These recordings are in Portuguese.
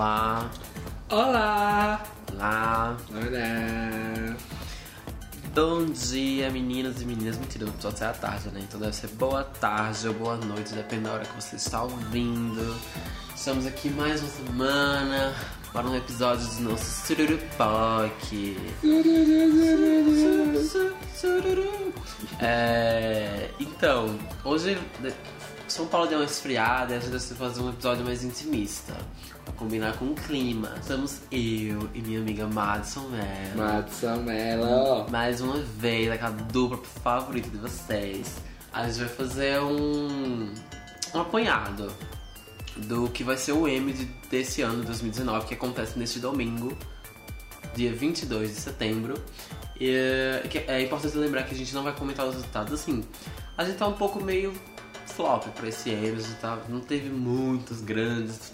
Olá. Olá! Olá. Olá! Bom dia, meninas e meninas. Mentira, o episódio sai à tarde, né? Então deve ser boa tarde ou boa noite, depende da hora que você está ouvindo. Estamos aqui mais uma semana para um episódio do nosso Sururupoque. É, então, hoje São Paulo deu uma esfriada e a gente vai fazer um episódio mais intimista. Pra combinar com o clima. Estamos eu e minha amiga Madison Mello. Madison Mello! Mais uma vez, aquela dupla favorita de vocês. A gente vai fazer um, um apanhado do que vai ser o M de- desse ano, 2019, que acontece neste domingo, dia 22 de setembro. E é importante lembrar que a gente não vai comentar os resultados assim. A gente tá um pouco meio flop pra esse gente tá, não teve muitas grandes,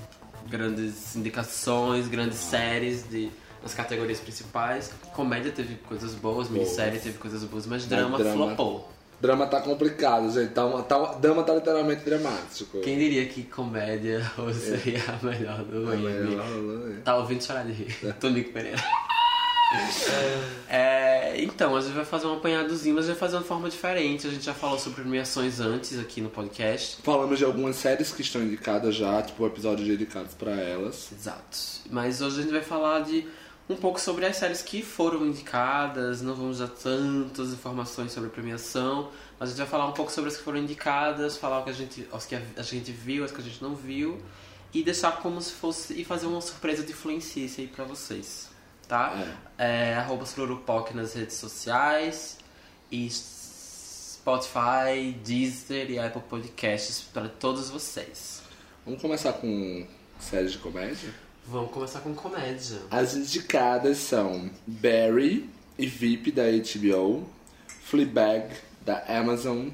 grandes indicações, grandes séries de, nas categorias principais. Comédia teve coisas boas, minissérie teve coisas boas, mas drama, drama- flopou. Drama tá complicado, gente. Tá, uma- tá, drama tá literalmente dramático. Quem diria que comédia seria a melhor do É né? Tá ouvindo chorar de rir. Tonico Pereira. É, então, a gente vai fazer um apanhadozinho, mas vai fazer de forma diferente. A gente já falou sobre premiações antes aqui no podcast. Falamos de algumas séries que estão indicadas já, tipo episódios dedicados pra elas. Exato. Mas hoje a gente vai falar de um pouco sobre as séries que foram indicadas. Não vamos dar tantas informações sobre a premiação, mas a gente vai falar um pouco sobre as que foram indicadas, falar o que a gente, as que a, gente viu, as que a gente não viu, e deixar como se fosse. e fazer uma surpresa de influencice aí pra vocês. Tá? É, arroba Sururupoc nas redes sociais e Spotify, Deezer e Apple Podcasts para todos vocês. Vamos começar com séries de comédia? Vamos começar com comédia. As indicadas são Barry e VIP da HBO, Fleabag da Amazon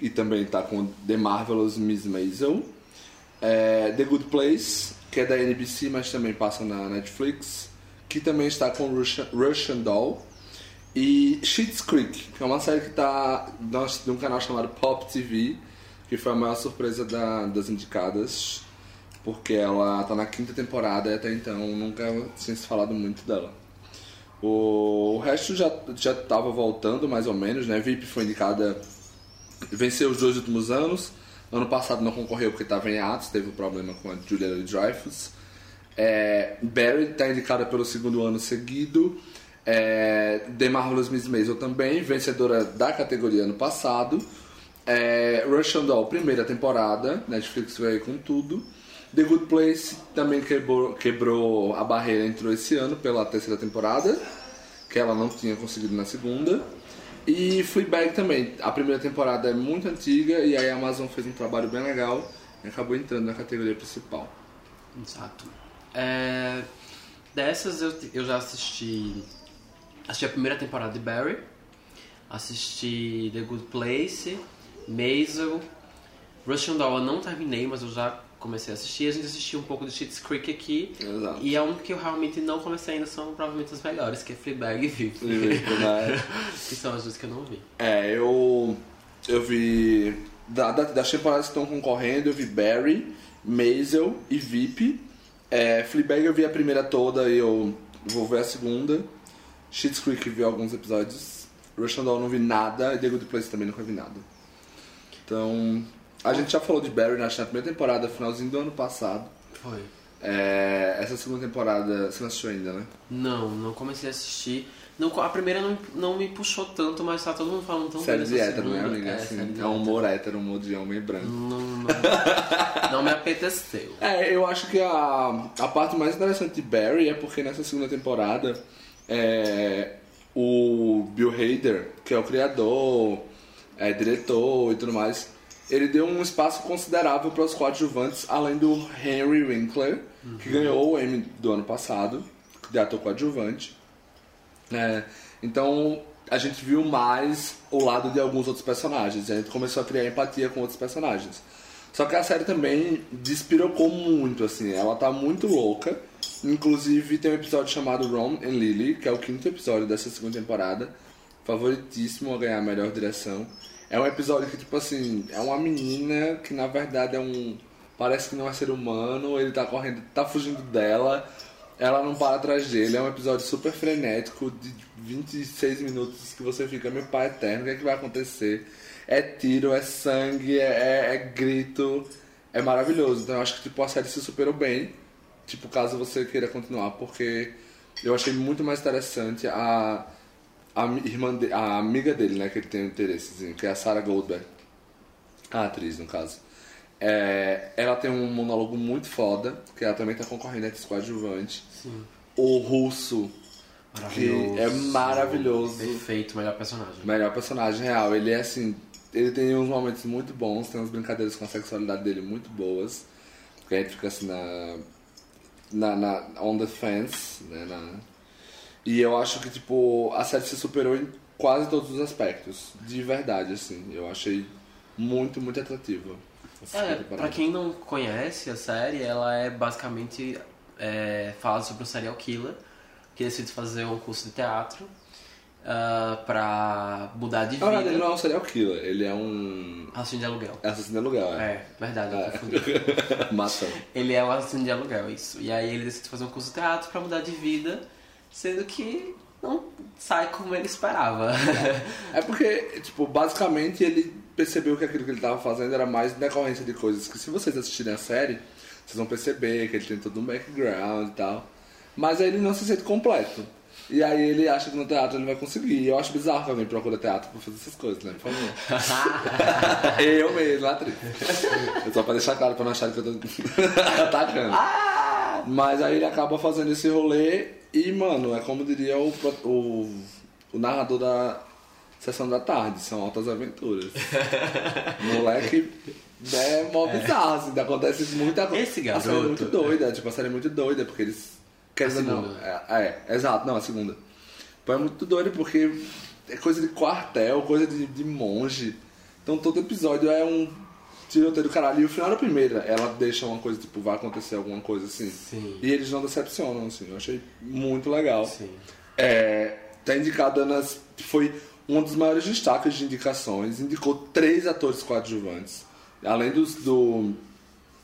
e também tá com The Marvelous Miss Maisel, é, The Good Place que é da NBC mas também passa na Netflix, que também está com Russian, Russian Doll e Schitt's Creek, que é uma série que tá nós- de um canal chamado Pop TV, que foi a maior surpresa da- das indicadas, porque ela tá na quinta temporada e até então nunca tinha se falado muito dela. O, o resto já, já tava voltando, mais ou menos, né? VIP foi indicada, venceu os dois últimos anos. Ano passado não concorreu porque estava em atos, teve um problema com a Julia Dreyfus. É, Barry está indicada pelo segundo ano seguido. É, The Marvelous Miss Maisel também, vencedora da categoria ano passado. É, Russian Doll, primeira temporada, Netflix veio com tudo. The Good Place também quebrou, quebrou a barreira, entrou esse ano pela terceira temporada, que ela não tinha conseguido na segunda. E Fleabag também, a primeira temporada é muito antiga e aí a Amazon fez um trabalho bem legal e acabou entrando na categoria principal. Exato. É, dessas eu, eu já assisti. Assisti a primeira temporada de Barry. Assisti The Good Place, Maisel. Russian Doll eu não terminei, mas eu já comecei a assistir. A gente assistiu um pouco de Schitt's Creek aqui. Exato. E a única que eu realmente não comecei ainda são provavelmente as melhores, que é Fleabag e VIP. né? que são as duas que eu não vi. É, eu, eu vi. Da, da- das temporadas que estão concorrendo, eu vi Barry, Maisel e VIP. É, Fleabag eu vi a primeira toda e eu vou ver a segunda. Schitt's Creek eu vi alguns episódios. Russian Doll não vi nada e The Good Place também nunca vi nada. Então, a gente já falou de Barry acho, na primeira temporada, finalzinho do ano passado. Foi. É, essa segunda temporada, você não assistiu ainda, né? Não, não comecei a assistir. Não, a primeira não, não me puxou tanto, mas tá todo mundo falando tão Série bem de dessa hétero, né, amiga? É, Assim, série de é um humor hétero, um humor de homem branco. Não, não, não me apeteceu. É, eu acho que a, a parte mais interessante de Barry é porque nessa segunda temporada é, o Bill Hader, que é o criador, é, diretor e tudo mais, ele deu um espaço considerável para os coadjuvantes, além do Henry Winkler, que ganhou o Emmy do ano passado, de ator coadjuvante. É, então a gente viu mais o lado de alguns outros personagens. A gente começou a criar empatia com outros personagens. Só que a série também despirocou muito, assim. Ela tá muito louca. Inclusive tem um episódio chamado Ron and Lily, que é o quinto episódio dessa segunda temporada. Favoritíssimo a ganhar a melhor direção. É um episódio que, tipo assim, é uma menina que na verdade é um, parece que não é ser humano, ele tá correndo, tá fugindo dela, ela não para atrás dele. É um episódio super frenético de 26 minutos que você fica, meu pai eterno, o que é que vai acontecer? É tiro, é sangue, é, é, é grito, é maravilhoso. Então eu acho que tipo, a série se superou bem, tipo, caso você queira continuar, porque eu achei muito mais interessante a, a irmã de, a amiga dele, né, que ele tem um interesse, que é a Sarah Goldberg. A atriz, no caso. É, ela tem um monólogo muito foda, que ela também tá concorrendo entre coadjuvante. Sim. O russo, que é maravilhoso. Perfeito, melhor personagem. Melhor personagem real. Ele é assim. Ele tem uns momentos muito bons, tem umas brincadeiras com a sexualidade dele muito boas. Porque a gente fica assim na. na, na on the fence, né? Na, e eu acho que, tipo, a série se superou em quase todos os aspectos. De verdade, assim. Eu achei muito, muito atrativa. É, pra quem não conhece a série, ela é basicamente é, fala sobre um serial killer que decide fazer um curso de teatro uh, pra mudar de vida. Na verdade, ele não é um serial killer, ele é um. Assassino de aluguel. É assassino de aluguel, é. É, verdade, eu É. confundi. Ele é um assassino de aluguel, isso. E aí ele decide fazer um curso de teatro pra mudar de vida, sendo que não sai como ele esperava. É porque, tipo, basicamente ele percebeu que aquilo que ele tava fazendo era mais decorrência de coisas que se vocês assistirem a série, vocês vão perceber que ele tem todo um background e tal. Mas aí ele não se sente completo. E aí ele acha que no teatro ele vai conseguir. E eu acho bizarro que alguém procura teatro pra fazer essas coisas, né? Por favor. eu mesmo, atriz. É só pra deixar claro pra não acharem que eu tô atacando. Mas aí ele acaba fazendo esse rolê e, mano, é como diria o, o, o narrador da sessão da tarde, são altas aventuras. Moleque é mó bizarro, assim, acontece muita coisa. Esse A série é garoto- muito doida, tipo, a série é muito doida, porque eles. Quer dizer, não. segunda. É, é, exato, não, a segunda. Pô, é muito doido porque é coisa de quartel, coisa de, de monge. Então todo episódio é um tiroteio do caralho. E o final da primeira, ela deixa uma coisa, tipo, vai acontecer alguma coisa assim. Sim. E eles não decepcionam, assim. Eu achei muito legal. Sim. É, tá indicada nas. Foi um dos maiores destaques de indicações. Indicou três atores coadjuvantes. Além dos, do,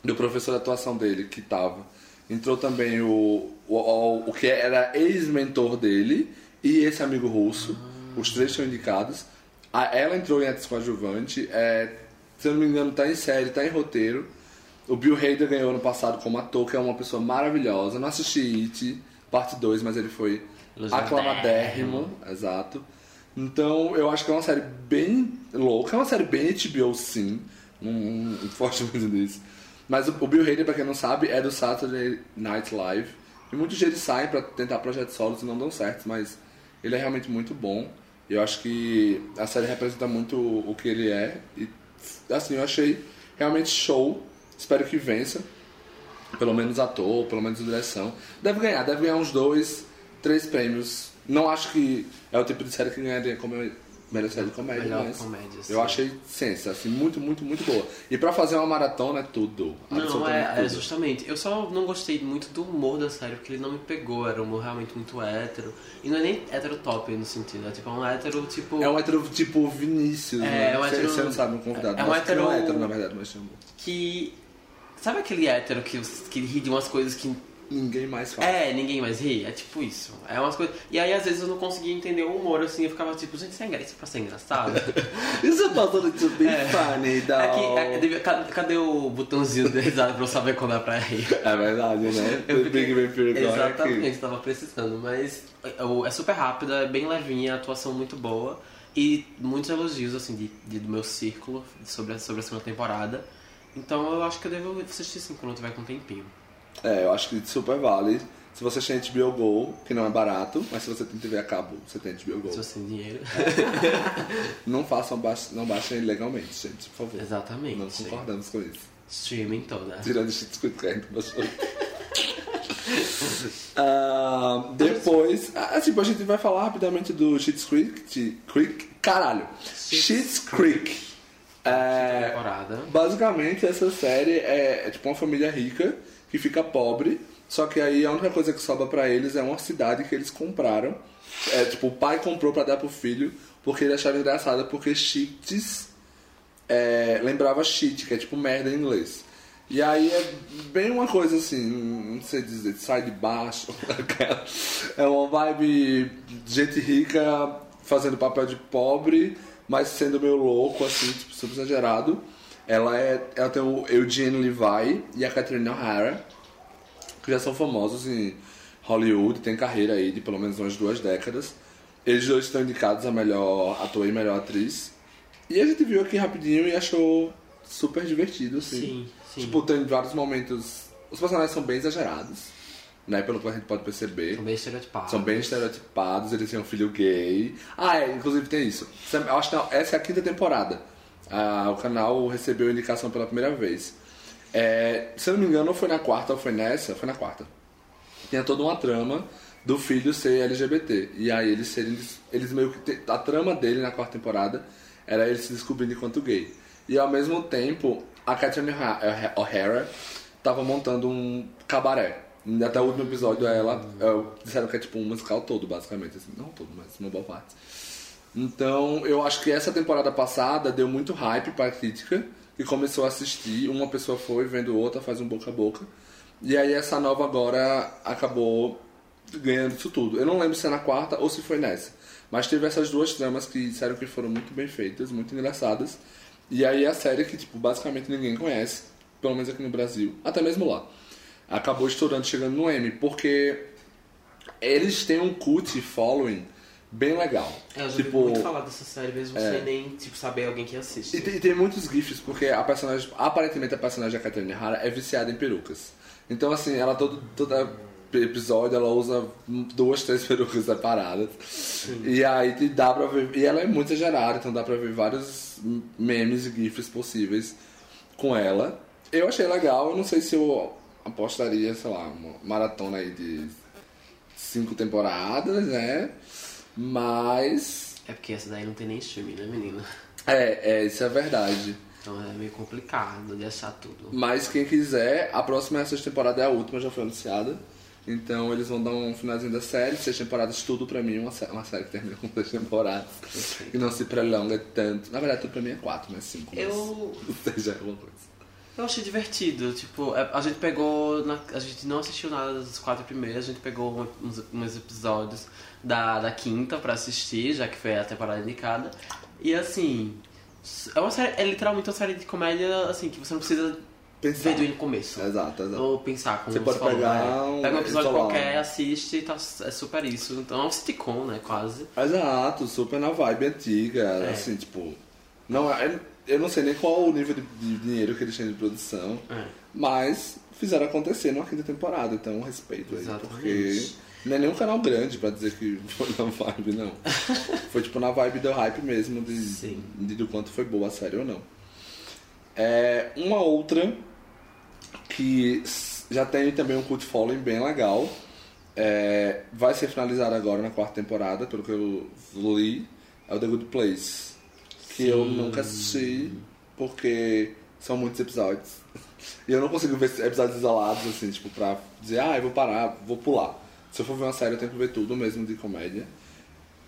do professor de atuação dele, que tava. Entrou também o, o, o, que era ex-mentor dele e esse amigo russo. Os três são indicados. A, ela entrou em atriz coadjuvante. É, se eu não me engano, tá em série, tá em roteiro. O Bill Hader ganhou ano passado como ator, que é uma pessoa maravilhosa. Não assisti It, parte 2, mas ele foi aclamadérrimo. Exato. Então, eu acho que é uma série bem louca. É uma série bem HBO, sim. Não, não, não forte muito nisso. Mas o, o Bill Hader, pra quem não sabe, é do Saturday Night Live. E muitos deles saem pra tentar projetos solos e não dão certo, mas ele é realmente muito bom. Eu acho que a série representa muito o o que ele é. E, assim, eu achei realmente show. Espero que vença. Pelo menos ator, pelo menos direção. Deve ganhar, deve ganhar uns dois, três prêmios. Não acho que é o tipo de série que ganharia como melhor série de comédia, Melhor mas comédia, sim. eu achei sensa, assim, muito, muito, muito boa. E pra fazer uma maratona é tudo. Não, é, é tudo. justamente. Eu só não gostei muito do humor da série, porque ele não me pegou. Era um humor realmente muito hétero. E não é nem hétero top no sentido, é tipo um hétero tipo. É um hétero tipo Vinícius, É, né? é um hétero- Você não sabe um convidado. é um que não é hétero- hétero, na verdade, mas chama. que. Sabe aquele hétero que, que ri de umas coisas que. Ninguém mais fala. É, ninguém mais ri? É tipo isso. É umas coisas. E aí às vezes eu não conseguia entender o humor, assim, eu ficava tipo, gente, isso é engra- isso é pra ser engraçado. Isso é passando to be É. funny, É dog. que, é, cadê o botãozinho de risada pra eu saber quando é pra rir? É verdade, né? Eu O Big Bang corre Exatamente, aqui. tava precisando, mas é, é super rápida, é bem levinha, a atuação muito boa e muitos elogios assim de, de- do meu círculo sobre a, sobre a segunda temporada. Então eu acho que eu devo assistir sim quando eu tiver com um tempinho. É, eu acho que super vale. Se você tem HBO Go, que não é barato, mas se você tem TV a cabo, você tem HBO Go. Se você tem dinheiro. Não façam, não baixem ilegalmente, gente, por favor. Exatamente. Não concordamos com isso. Streaming toda. Tirando o shit squid que a gente baixou. Ah, depois, ah, tipo, a gente vai falar rapidamente do Shit's Creek. de- Creek caralho. Shit's Creek. É, basicamente, essa série é, é tipo uma família rica que fica pobre. Só que aí a única coisa que sobra pra eles é uma cidade que eles compraram. É, tipo, o pai comprou pra dar pro filho porque ele achava engraçado porque cheats é, lembrava cheat, que é tipo merda em inglês. E aí é bem uma coisa assim, não sei dizer, sai de baixo. é uma vibe de gente rica fazendo papel de pobre, mas sendo meio louco, assim, tipo, super exagerado. Ela, é, ela tem o Eugene Levi e a Catherine O'Hara, que já são famosos em Hollywood, tem carreira aí de pelo menos umas duas décadas. Eles dois estão indicados a melhor ator e melhor atriz. E a gente viu aqui rapidinho e achou super divertido, assim. Sim, sim. Tipo, tem vários momentos. Os personagens são bem exagerados, né? Pelo que a gente pode perceber. São bem estereotipados. São bem estereotipados, eles têm um filho gay. Ah, é, inclusive tem isso. Eu acho que essa é a quinta temporada. O canal recebeu indicação pela primeira vez. É, se eu não me engano, foi na quarta ou foi nessa, foi na quarta. Tinha toda uma trama do filho ser LGBT. E aí eles serem. Eles meio que. A trama dele na quarta temporada era ele se descobrindo enquanto gay. E ao mesmo tempo, a Catherine O'Ha- O'Hara tava montando um cabaré. Até o último episódio ela. é, disseram que é tipo um musical todo, basicamente. Assim, não todo, mas uma boa parte. Então, eu acho que essa temporada passada deu muito hype pra crítica, que começou a assistir, uma pessoa foi vendo outra, faz um boca a boca. E aí essa nova agora acabou ganhando isso tudo. Eu não lembro se é na quarta ou se foi nessa. Mas teve essas duas tramas que disseram que foram muito bem feitas, muito engraçadas. E aí a série que, tipo, basicamente ninguém conhece, pelo menos aqui no Brasil, até mesmo lá. Acabou estourando, chegando no M, porque eles têm um cult following bem legal. É, eu já tipo, muito falar dessa série mesmo sem nem tipo, saber alguém que assiste. e tem, tem muitos gifs, porque a personagem, aparentemente a personagem da Catherine Hara é viciada em perucas. Então, assim, ela todo, todo episódio ela usa duas, três perucas separadas. E aí dá pra ver. E ela é muito exagerada, então dá pra ver vários memes e gifs possíveis com ela. Eu achei legal, eu não sei se eu apostaria, sei lá, uma maratona aí de cinco temporadas, né? Mas. É porque essa daí não tem nem streaming, né, menina? É, é, isso é verdade. Então é meio complicado de achar tudo. Mas quem quiser, a próxima essa temporada é a última, já foi anunciada. Então eles vão dar um finalzinho da série, seis temporadas, tudo pra mim, uma, sé- uma série que termina com seis temporadas. E não se prolonga tanto. Na verdade, tudo pra mim é quatro, não é cinco. mas Eu, Seja alguma coisa. Eu achei divertido, tipo, é- a gente pegou, na- a gente não assistiu nada das quatro primeiras, a gente pegou uns, uns episódios da, da quinta pra assistir, já que foi a temporada indicada. E assim, é uma série, é literalmente uma série de comédia, assim, que você não precisa Pensar. ver do começo. Exato, exato. Ou pensar como Você pode falou, pegar né? um- Pega um episódio isolar. qualquer, assiste e tá, é super isso. Então é um sitcom, né? Quase. Exato, super na vibe antiga, É. assim, tipo. Não, é- eu não sei nem qual o nível de, de dinheiro que eles têm de produção, É. mas fizeram acontecer numa quinta temporada, então respeito aí, Exatamente. porque não é nenhum canal grande pra dizer que foi na vibe, não. foi tipo na vibe do hype mesmo, de, de do quanto foi boa a série ou não. É, uma outra que já tem também um cult following bem legal. é, vai ser finalizada agora na quarta temporada, pelo que eu li, é o The Good Place. Que eu nunca assisti porque são muitos episódios. E eu não consigo ver episódios isolados, assim, tipo, pra dizer, ah, eu vou parar, vou pular. Se eu for ver uma série, eu tenho que ver tudo mesmo de comédia.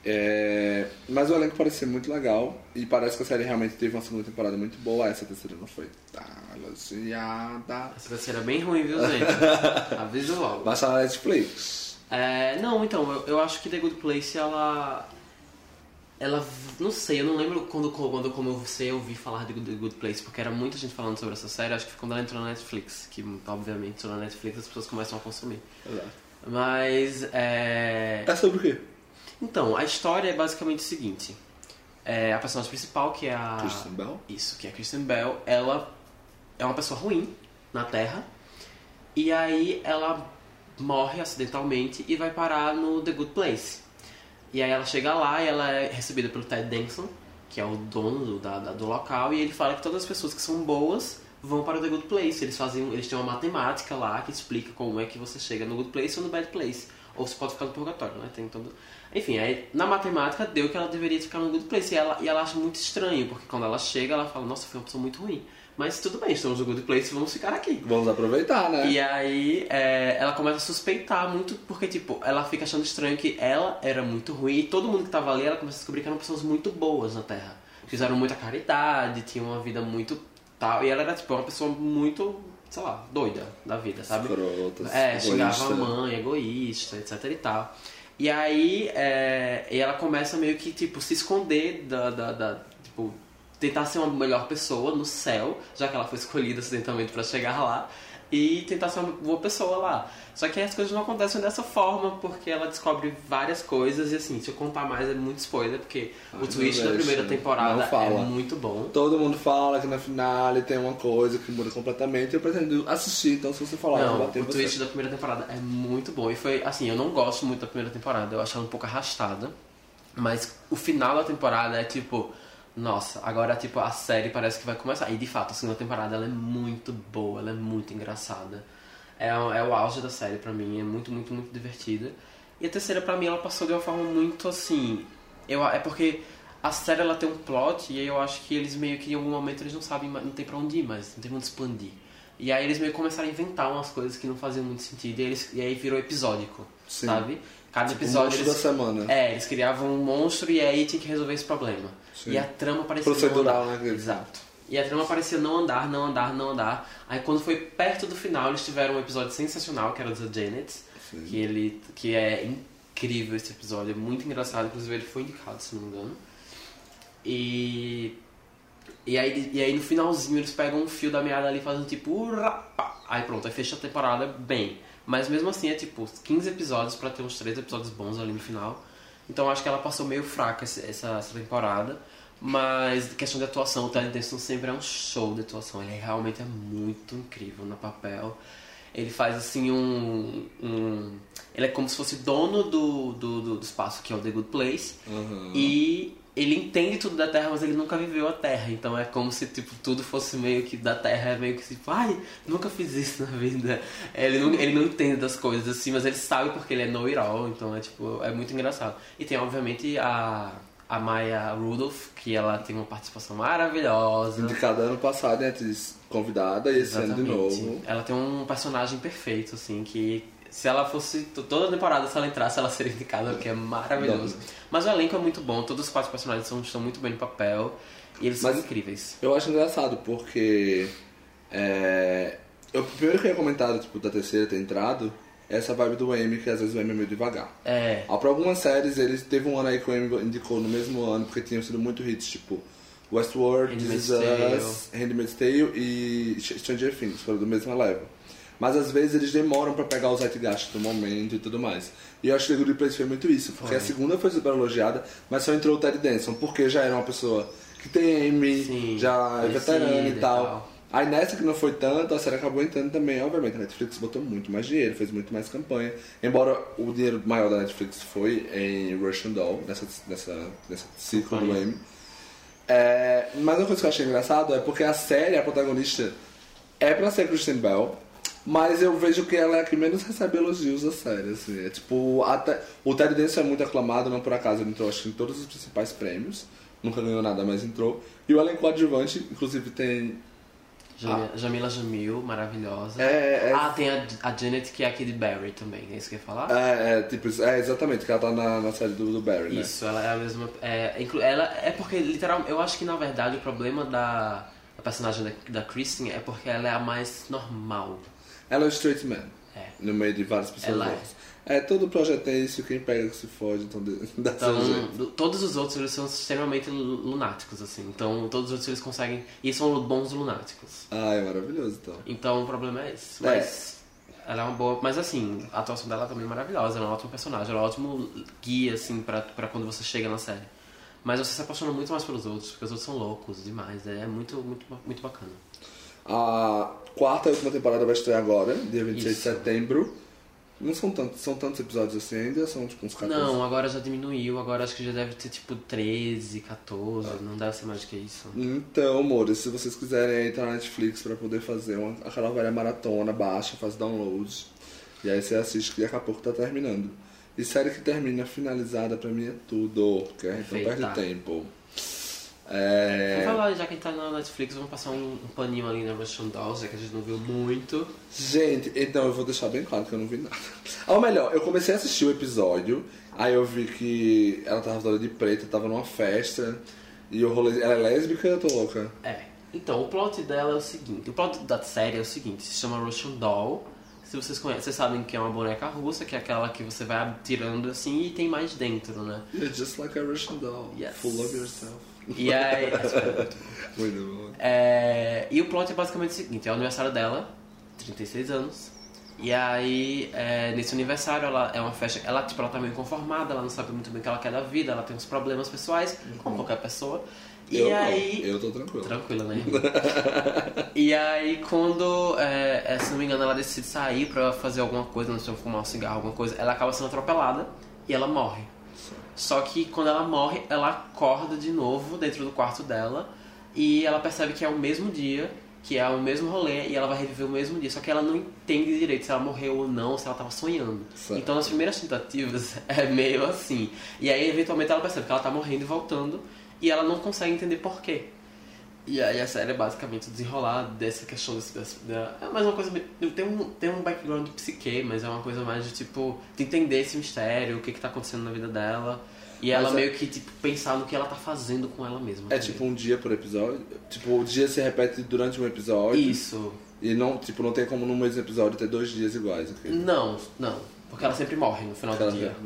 É, Mas o elenco parece ser muito legal e parece que a série realmente teve uma segunda temporada muito boa. Essa terceira não foi tá elogiada. Essa vai ser bem ruim, viu, gente? Aviso logo. Baixa na Netflix. É, não, então, eu, eu acho que The Good Place, ela. Ela. Não sei, eu não lembro quando, quando eu comecei a ouvir falar de The Good Place, porque era muita gente falando sobre essa série, acho que foi quando ela entrou na Netflix, que obviamente entrou na Netflix as pessoas começam a consumir. Mas. É... É sobre o quê? Então, a história é basicamente o seguinte: é, a personagem principal, que é a. Kristen Bell? Isso, que é a Kristen Bell, ela é uma pessoa ruim na Terra. E aí ela morre acidentalmente e vai parar no The Good Place. E aí ela chega lá e ela é recebida pelo Ted Danson, que é o dono do, da- do local, e ele fala que todas as pessoas que são boas vão para o The Good Place. Eles fazem, eles têm uma matemática lá que explica como é que você chega no Good Place ou no Bad Place. Ou você pode ficar no purgatório, né? Tem todo... Enfim, aí na matemática deu que ela deveria ficar no Good Place. E ela, e ela acha muito estranho, porque quando ela chega, ela fala, nossa, foi uma pessoa muito ruim. Mas tudo bem, estamos no Good Place, vamos ficar aqui. Vamos aproveitar, né? E aí é, ela começa a suspeitar muito, porque tipo, ela fica achando estranho que ela era muito ruim e todo mundo que tava ali, ela começa a descobrir que eram pessoas muito boas na Terra. Fizeram muita caridade, tinham uma vida muito tal. E ela era, tipo, uma pessoa muito, sei lá, doida da vida, sabe? Escrota, É, xingava egoísta. a mãe, egoísta, etc e tal. E aí, é, e ela começa meio que, tipo, se esconder da, da, da- tipo, tentar ser uma melhor pessoa no céu, já que ela foi escolhida acidentalmente pra chegar lá, e tentar ser uma boa pessoa lá. Só que as coisas não acontecem dessa forma, porque ela descobre várias coisas, e assim, se eu contar mais é muito spoiler, porque Ai, o twist da primeira temporada é muito bom. Todo mundo fala que na finale tem uma coisa que muda completamente. Eu pretendo assistir, então se você falar, eu vou Não, bater o você. twist da primeira temporada é muito bom. E foi, assim, eu não gosto muito da primeira temporada, eu acho ela um pouco arrastada. Mas o final da temporada é tipo, nossa, agora tipo a série parece que vai começar. E de fato, a segunda temporada ela é muito boa, ela é muito engraçada. É, o- é o auge da série pra mim, é muito, muito, muito divertida. E a terceira pra mim ela passou de uma forma muito assim, eu é porque a série ela tem um plot e aí eu acho que eles meio que em algum momento eles não sabem, não tem pra onde ir mais, não tem onde expandir. E aí eles meio que começaram a inventar umas coisas que não faziam muito sentido e, eles, e aí virou episódico, Sim. sabe? Cada Tipo, o episódio monstro eles, da semana. É, eles criavam um monstro e aí tinha que resolver esse problema. Sim. E a trama parecia Procedural, né? Exato. E a trama parecia não andar, não andar, não andar. Aí quando foi perto do final, eles tiveram um episódio sensacional, que era o da Janet. Sim. Que, ele, que é incrível esse episódio, é muito engraçado. Inclusive ele foi indicado, se não me engano. E... E aí, e aí no finalzinho eles pegam um fio da meada ali fazendo tipo... "Urra, pá". Aí pronto, aí fecha a temporada bem. Mas mesmo assim é tipo 15 episódios pra ter uns 3 episódios bons ali no final. Então acho que ela passou meio fraca essa, essa temporada. Mas questão de atuação, o Ted Denson sempre é um show de atuação. Ele realmente é muito incrível no papel. Ele faz assim um. um- ele é como se fosse dono do, do, do, espaço que é o The Good Place. Aham. E ele entende tudo da Terra, mas ele nunca viveu a Terra. Então é como se tipo, tudo fosse meio que da Terra. É meio que tipo, ai, nunca fiz isso na vida. Ele não, ele não entende das coisas assim, mas ele sabe porque ele é know it all. Então é tipo, é muito engraçado. E tem obviamente a, a Maya Rudolph, que ela tem uma participação maravilhosa. Indicada ano passado atriz convidada e esse ano de novo. Ela tem um personagem perfeito, assim, que se ela fosse. Toda temporada, se ela entrasse, ela seria indicada, porque é maravilhoso. Mas o elenco é muito bom, todos os quatro personagens são, estão muito bem no papel. E eles Mas- são incríveis. Eu acho engraçado porque. É, eu, primeiro que eu ia comentar tipo, da terceira ter entrado, é essa vibe do Amy, que às vezes o Amy é meio devagar. É. Pra algumas séries, eles teve um ano aí que o Amy indicou no mesmo ano, porque tinham sido muito hits, tipo Westworld, This Handmaid's Is Tale. Handmaid's Tale e Stranger Things, foram do mesmo level. Mas às vezes eles demoram pra pegar o zeitgeist do momento e tudo mais. E eu acho que The Good Place foi muito isso, porque Foi. a segunda foi super elogiada, mas só entrou o Ted Danson, porque já era uma pessoa que tem Amy, Sim, já é veterana e e tal. tal. Aí nessa que não foi tanto, a série acabou entrando também, obviamente. A Netflix botou muito mais dinheiro, fez muito mais campanha. Embora o dinheiro maior da Netflix foi em Russian Doll, nessa, nessa, nessa ciclo do. M. É, mas uma coisa que eu achei engraçado é porque a série, a protagonista, é pra ser Kristen Bell, mas eu vejo que ela é a que menos recebe elogios da série, assim. É tipo, até, o Ted Danson é muito aclamado, não por acaso, ele entrou acho que em todos os principais prêmios. Nunca ganhou nada, mas entrou. E o elenco adjuvante, inclusive tem Jami- Jamila Jamil, maravilhosa. Ah. É, é, Ah, tem a, a Janet, que é aqui de Barry também, é isso que eu ia falar? é, é, tipo, é exatamente, que ela tá na, na série do, do Barry, né? Isso, ela é a mesma. É, inclu- ela é porque, literalmente, eu acho que na verdade o problema da, da personagem da, da Kristen é porque ela é a mais normal. Ela é o straight man, É. no meio de várias pessoas Ela é. É, todo projeto é isso, quem pega que se foge, então dá. Então, do- todos os outros eles são extremamente lu- lunáticos, assim. Então, todos os outros eles conseguem. E são bons lunáticos. Ah, é maravilhoso, então. Então, o problema é esse. É. Mas. Ela é uma boa. Mas, assim, a atuação dela também é maravilhosa. Ela é um ótimo personagem. Ela é um ótimo guia, assim, pra, pra quando você chega na série. Mas você se apaixona muito mais pelos outros, porque os outros são loucos demais. É muito, muito, muito bacana. A quarta e última temporada vai estrear agora, dia 26 de Isso. setembro. Não são tantos, são tantos episódios assim ainda, são tipo uns 14. Não, agora já diminuiu. Agora acho que já deve ter tipo 13, 14. Não deve ser mais do que isso. Então, amores, se vocês quiserem entrar na Netflix pra poder fazer uma, aquela velha maratona, baixa, faz download. E aí você assiste que daqui a pouco tá terminando. E série que termina finalizada pra mim é tudo, porque então perde tempo. Vamos É... falar, já que a gente tá na Netflix, vamos passar um, um paninho ali na Russian Dolls, já que a gente não viu muito. Gente, então eu vou deixar bem claro que eu não vi nada. Ou melhor, eu comecei a assistir o episódio, aí eu vi que ela tava toda de preto, tava numa festa, e o rolê. Ela é lésbica eu tô louca? É. Então, o plot dela é o seguinte. O plot da série é o seguinte. Se chama Russian Doll. Se vocês conhecem, vocês sabem que é uma boneca russa, que é aquela que você vai tirando assim e tem mais dentro, né? You're just like a Russian doll. Yes. Full of yourself. E aí... muito bom. É, e o plot é basicamente o seguinte, é o aniversário dela, 36 anos. E aí, é, nesse aniversário, ela é uma festa. Ela, tipo, ela tá meio conformada, ela não sabe muito bem o que ela quer da vida, ela tem uns problemas pessoais, como qualquer pessoa. E eu aí. não. Eu tô tranquilo. Tranquila, né? e aí, quando, é, é, se não me engano, ela decide sair pra fazer alguma coisa, não sei, fumar um cigarro, alguma coisa, ela acaba sendo atropelada e ela morre. Só que quando ela morre, ela acorda de novo dentro do quarto dela e ela percebe que é o mesmo dia, que é o mesmo rolê e ela vai reviver o mesmo dia. Só que ela não entende direito se ela morreu ou não, se ela tava sonhando. Certo. Então nas primeiras tentativas é meio assim. E aí eventualmente ela percebe que ela tá morrendo e voltando e ela não consegue entender por quê. E aí a série é basicamente o desenrolar dessa questão desse, desse, da, é mais uma coisa tem um tem um background de psique, mas é uma coisa mais de tipo de entender esse mistério, o que que tá acontecendo na vida dela. E ela Mas é- meio que tipo pensar no que ela tá fazendo com ela mesma. É também. tipo um dia por episódio? Tipo, o dia se repete durante um episódio. isso. E não, tipo, não tem como no mesmo episódio ter dois dias iguais. ok? Não, não, porque ela sempre morre no final do Ela- dia.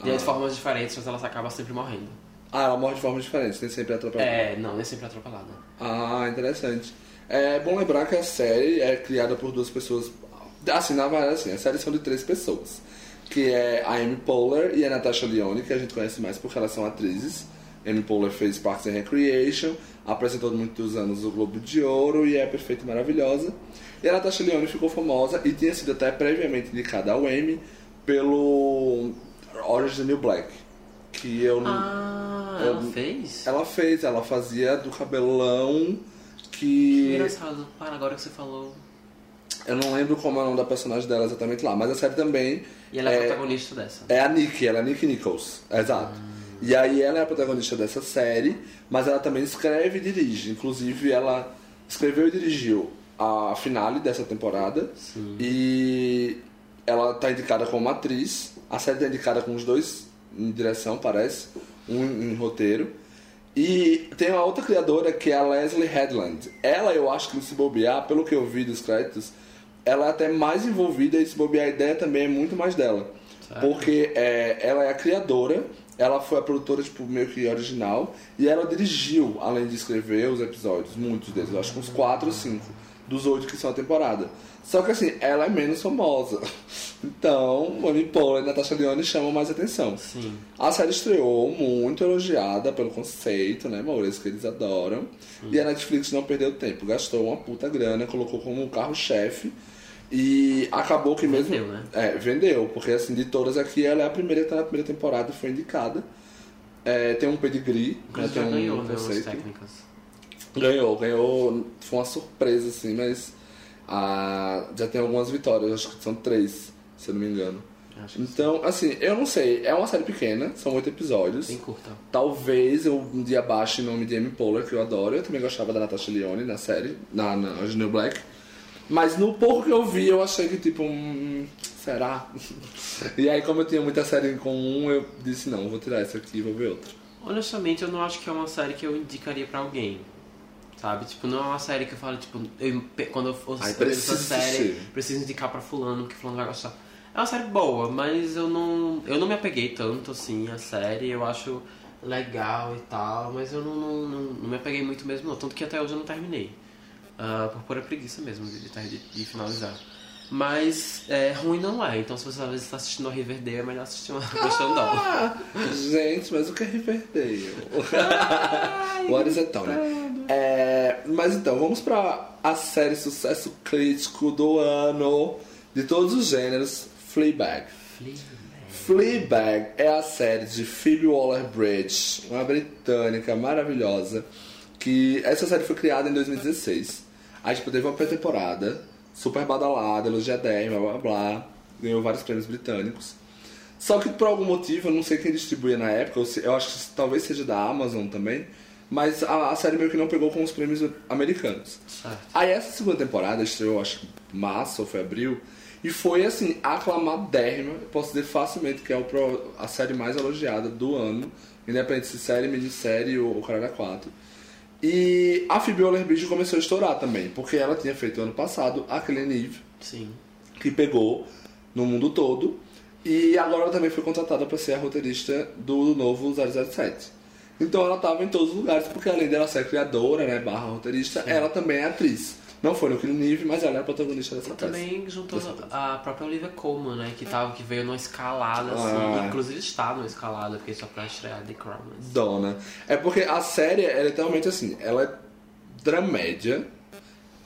Ah. De formas diferentes, mas ela acaba sempre morrendo. Ah, ela morre de formas diferentes, nem sempre é atropelada. É, não, nem sempre é atropelada. Ah, interessante. É bom lembrar que a série é criada por duas pessoas. Assim, na verdade, assim, a série são de três pessoas. Que é a Amy Poehler e a Natasha Lyonne, que a gente conhece mais porque elas são atrizes. Amy Poehler fez Parks and Recreation, apresentou muitos anos o Globo de Ouro e é perfeita e maravilhosa. E a Natasha Lyonne ficou famosa e tinha sido até previamente indicada ao Emmy pelo Orange is the New Black. Que eu não. Ah, eu- ela fez? Ela fez, ela fazia do cabelão que. Engraçado, para agora que você falou. Eu não lembro como é o nome da personagem dela exatamente lá, mas a série também E ela é, é, protagonista dessa. é a Nick, ela é Nick Nichols, exato. E aí ela é a protagonista dessa série, mas ela também escreve e dirige. Inclusive ela escreveu e dirigiu a finale dessa temporada. E ela tá indicada como atriz. A série tá indicada com os dois em direção, parece, um em roteiro. E tem uma outra criadora que é a Leslie Headland. Ela, eu acho que se bobear, pelo que eu vi dos créditos, ela é até mais envolvida e se bobear a ideia também é muito mais dela. Certo. Porque é, ela é a criadora, ela foi a produtora tipo, meio que original, e ela dirigiu, além de escrever os episódios, muitos deles, eu acho que uns 4 ou 5 dos oito que são a temporada. Só que assim, ela é menos famosa. Então, Mami Paula e Natasha Lyonne chamam mais atenção. Sim. A série estreou muito elogiada pelo conceito, né, Maurício, que eles adoram. E a Netflix não perdeu tempo, gastou uma puta grana, colocou como um carro-chefe. E acabou que mesmo. Vendeu, né? É, vendeu, porque assim, de todas aqui, ela é a primeira que tá na primeira temporada e foi indicada. É, tem um pedigree, né, tem um ganhou, né, conceito. técnicas. Ganhou, ganhou. Foi uma surpresa, assim, mas ah, já tem algumas vitórias, acho que são três, se eu não me engano. Então, assim, eu não sei, é uma série pequena, são oito episódios. Bem curta. Talvez eu um dia baixe em nome de Amy Poehler, que eu adoro. Eu também gostava da Natasha Lyonne na série, na, na New Black. Mas no pouco que eu vi, eu achei que, tipo, hum, será? e aí, como eu tinha muita série em comum, eu disse, não, vou tirar essa aqui e vou ver outra. Honestamente, eu não acho que é uma série que eu indicaria pra alguém. Sabe? Tipo, não é uma série que eu falo, tipo, eu, quando eu vejo essa preciso série, preciso indicar pra fulano, que fulano vai gostar. É uma série boa, mas eu não, eu não me apeguei tanto, assim, à série. Eu acho legal e tal, mas eu não, não, não, não me apeguei muito mesmo, não. Tanto que até hoje eu não terminei. Ah, por pura preguiça mesmo de, de, de finalizar. Mas é, ruim não é, então se você às vezes está assistindo a Riverdale, é melhor assistir uma Doll. Ah, gente, mas o que é Riverdale? What is it, Tony? É, mas então, vamos pra a série sucesso crítico do ano, de todos os gêneros, Fleabag. Fleabag é a série de Phoebe Waller-Bridge, uma britânica maravilhosa, que essa série foi criada em 2016. Aí, tipo, teve uma pré-temporada, super badalada, elogiadérrima, blá blá blá, ganhou vários prêmios britânicos. Só que por algum motivo, eu não sei quem distribuía na época, eu acho que talvez seja da Amazon também, mas a, a série meio que não pegou com os prêmios americanos. Certo. Aí essa segunda temporada estreou, acho que março ou foi abril, e foi assim, aclamadérrima. Eu Posso dizer facilmente que é a série mais elogiada do ano, independente se série, minissérie ou o Caralho 4. E a Phoebe Waller-Bridge começou a estourar também, porque ela tinha feito ano passado a Killing Eve, Sim. que pegou no mundo todo. E agora ela também foi contratada para ser a roteirista do novo 007. Então ela estava em todos os lugares, porque além dela ser criadora, né, barra roteirista, ela também é atriz. Não foi no Killing Eve, mas ela é a protagonista dessa E peça. também juntou a própria Olivia Colman, né? Que, tava, que veio numa escalada, assim. Ah. Inclusive está numa escalada, porque só pra estrear The Crown. mas- Dona. É porque a série é literalmente assim, ela é dramédia.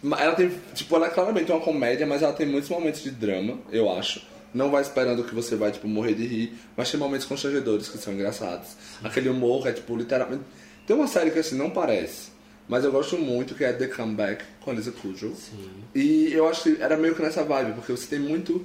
Ela tem, tipo, ela é claramente uma comédia, mas ela tem muitos momentos de drama, eu acho. Não vai esperando que você vai, tipo, morrer de rir, mas tem momentos constrangedores que são engraçados. Aquele humor é, tipo, literalmente... Tem uma série que, assim, não parece, mas eu gosto muito, que é The Comeback, com a Lisa Kudrow. Sim. E eu acho que era meio que nessa vibe, porque você tem muito,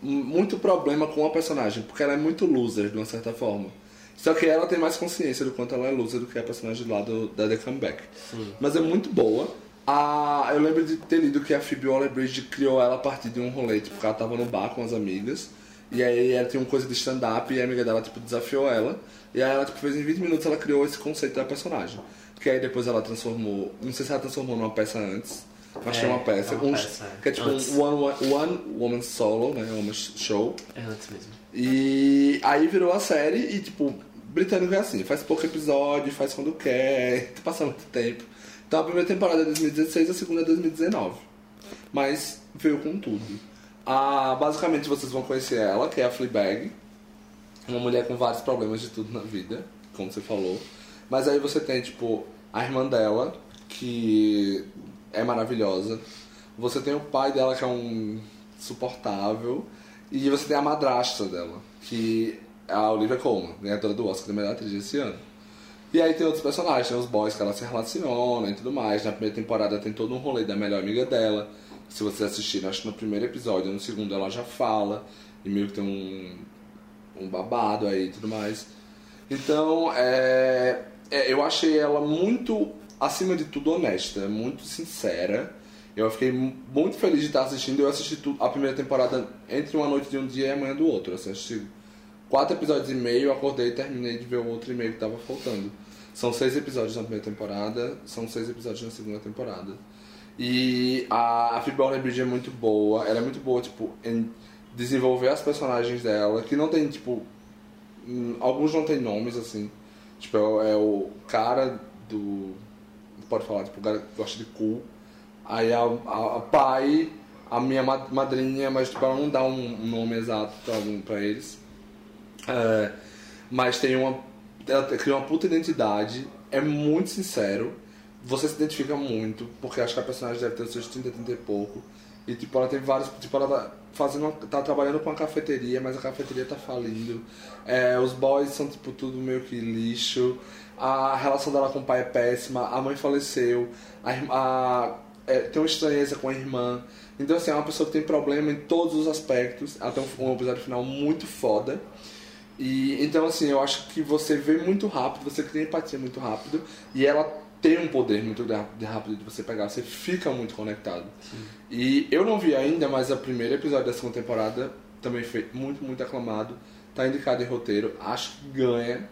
muito problema com a personagem, porque ela é muito loser, de uma certa forma. Só que ela tem mais consciência do quanto ela é loser do que a personagem lá do, da The Comeback. Sim. Mas é muito boa. A, eu lembro de ter lido que a Phoebe Waller-Bridge criou ela a partir de um rolê, tipo, que ela tava no bar com as amigas. E aí ela tinha uma coisa de stand-up e a amiga dela, tipo, desafiou ela. E aí ela, tipo, fez em 20 minutos, ela criou esse conceito da personagem. Que aí depois ela transformou, não sei se ela transformou numa peça antes, mas É, é uma peça. é uma um- peça, é. Que é tipo Antes. um one, one woman solo, né, uma show. É antes mesmo. E aí virou a série e, tipo, britânico é assim, faz pouco episódio, faz quando quer, passa muito tempo. Então a primeira temporada é 2016 a segunda é 2019. Mas veio com tudo. Ah, basicamente vocês vão conhecer ela, que é a Fleabag. Uma mulher com vários problemas de tudo na vida, como você falou. Mas aí você tem, tipo, a irmã dela, que é maravilhosa. Você tem o pai dela, que é um suportável. E você tem a madrasta dela, que é a Olivia Colman, ganhadora do Oscar da melhor atriz esse ano. E aí tem outros personagens, tem os boys que ela se relaciona e tudo mais. Na primeira temporada tem todo um rolê da melhor amiga dela. Se vocês assistirem, acho que no primeiro episódio, no segundo ela já fala. E meio que tem um, um babado aí e tudo mais. Então, é, é, eu achei ela muito, acima de tudo, honesta, muito sincera. Eu fiquei mu- muito feliz de estar assistindo. Eu assisti a primeira temporada entre uma noite de um dia e amanhã do outro. Assim, assisti quatro episódios e meio, eu acordei e terminei de ver o outro e meio que tava faltando. São seis episódios na primeira temporada, são seis episódios na segunda temporada. E a, a Phoebe Waller-Bridge é muito boa, ela é muito boa, tipo, em desenvolver as personagens dela, que não tem, tipo, hum, alguns não tem nomes, assim. Tipo, é, o- é o cara do... Pode falar, tipo, o cara que gosta de cu. Aí a, a, a pai, a minha ma- madrinha, mas tipo, ela não dá um, um nome exato pra, pra eles. É, mas tem uma. Ela cria uma puta identidade, é muito sincero. Você se identifica muito, porque acho que a personagem deve ter os seus 30, 30 e pouco. E tipo, ela tem vários. Tipo, ela tá fazendo. tá trabalhando com uma cafeteria, mas a cafeteria tá falindo. É, os boys são tipo tudo meio que lixo. A relação dela com o pai é péssima, a mãe faleceu, a, a- é, tem uma estranheza com a irmã. Então assim, é uma pessoa que tem problema em todos os aspectos. Ela tem um, um episódio final muito foda. E então assim, eu acho que você vê muito rápido, você cria empatia muito rápido e ela tem um poder muito rápido de você pegar, você fica muito conectado. E eu não vi ainda, mas o primeiro episódio da segunda temporada também foi muito, muito aclamado. Tá indicado em roteiro, acho que ganha.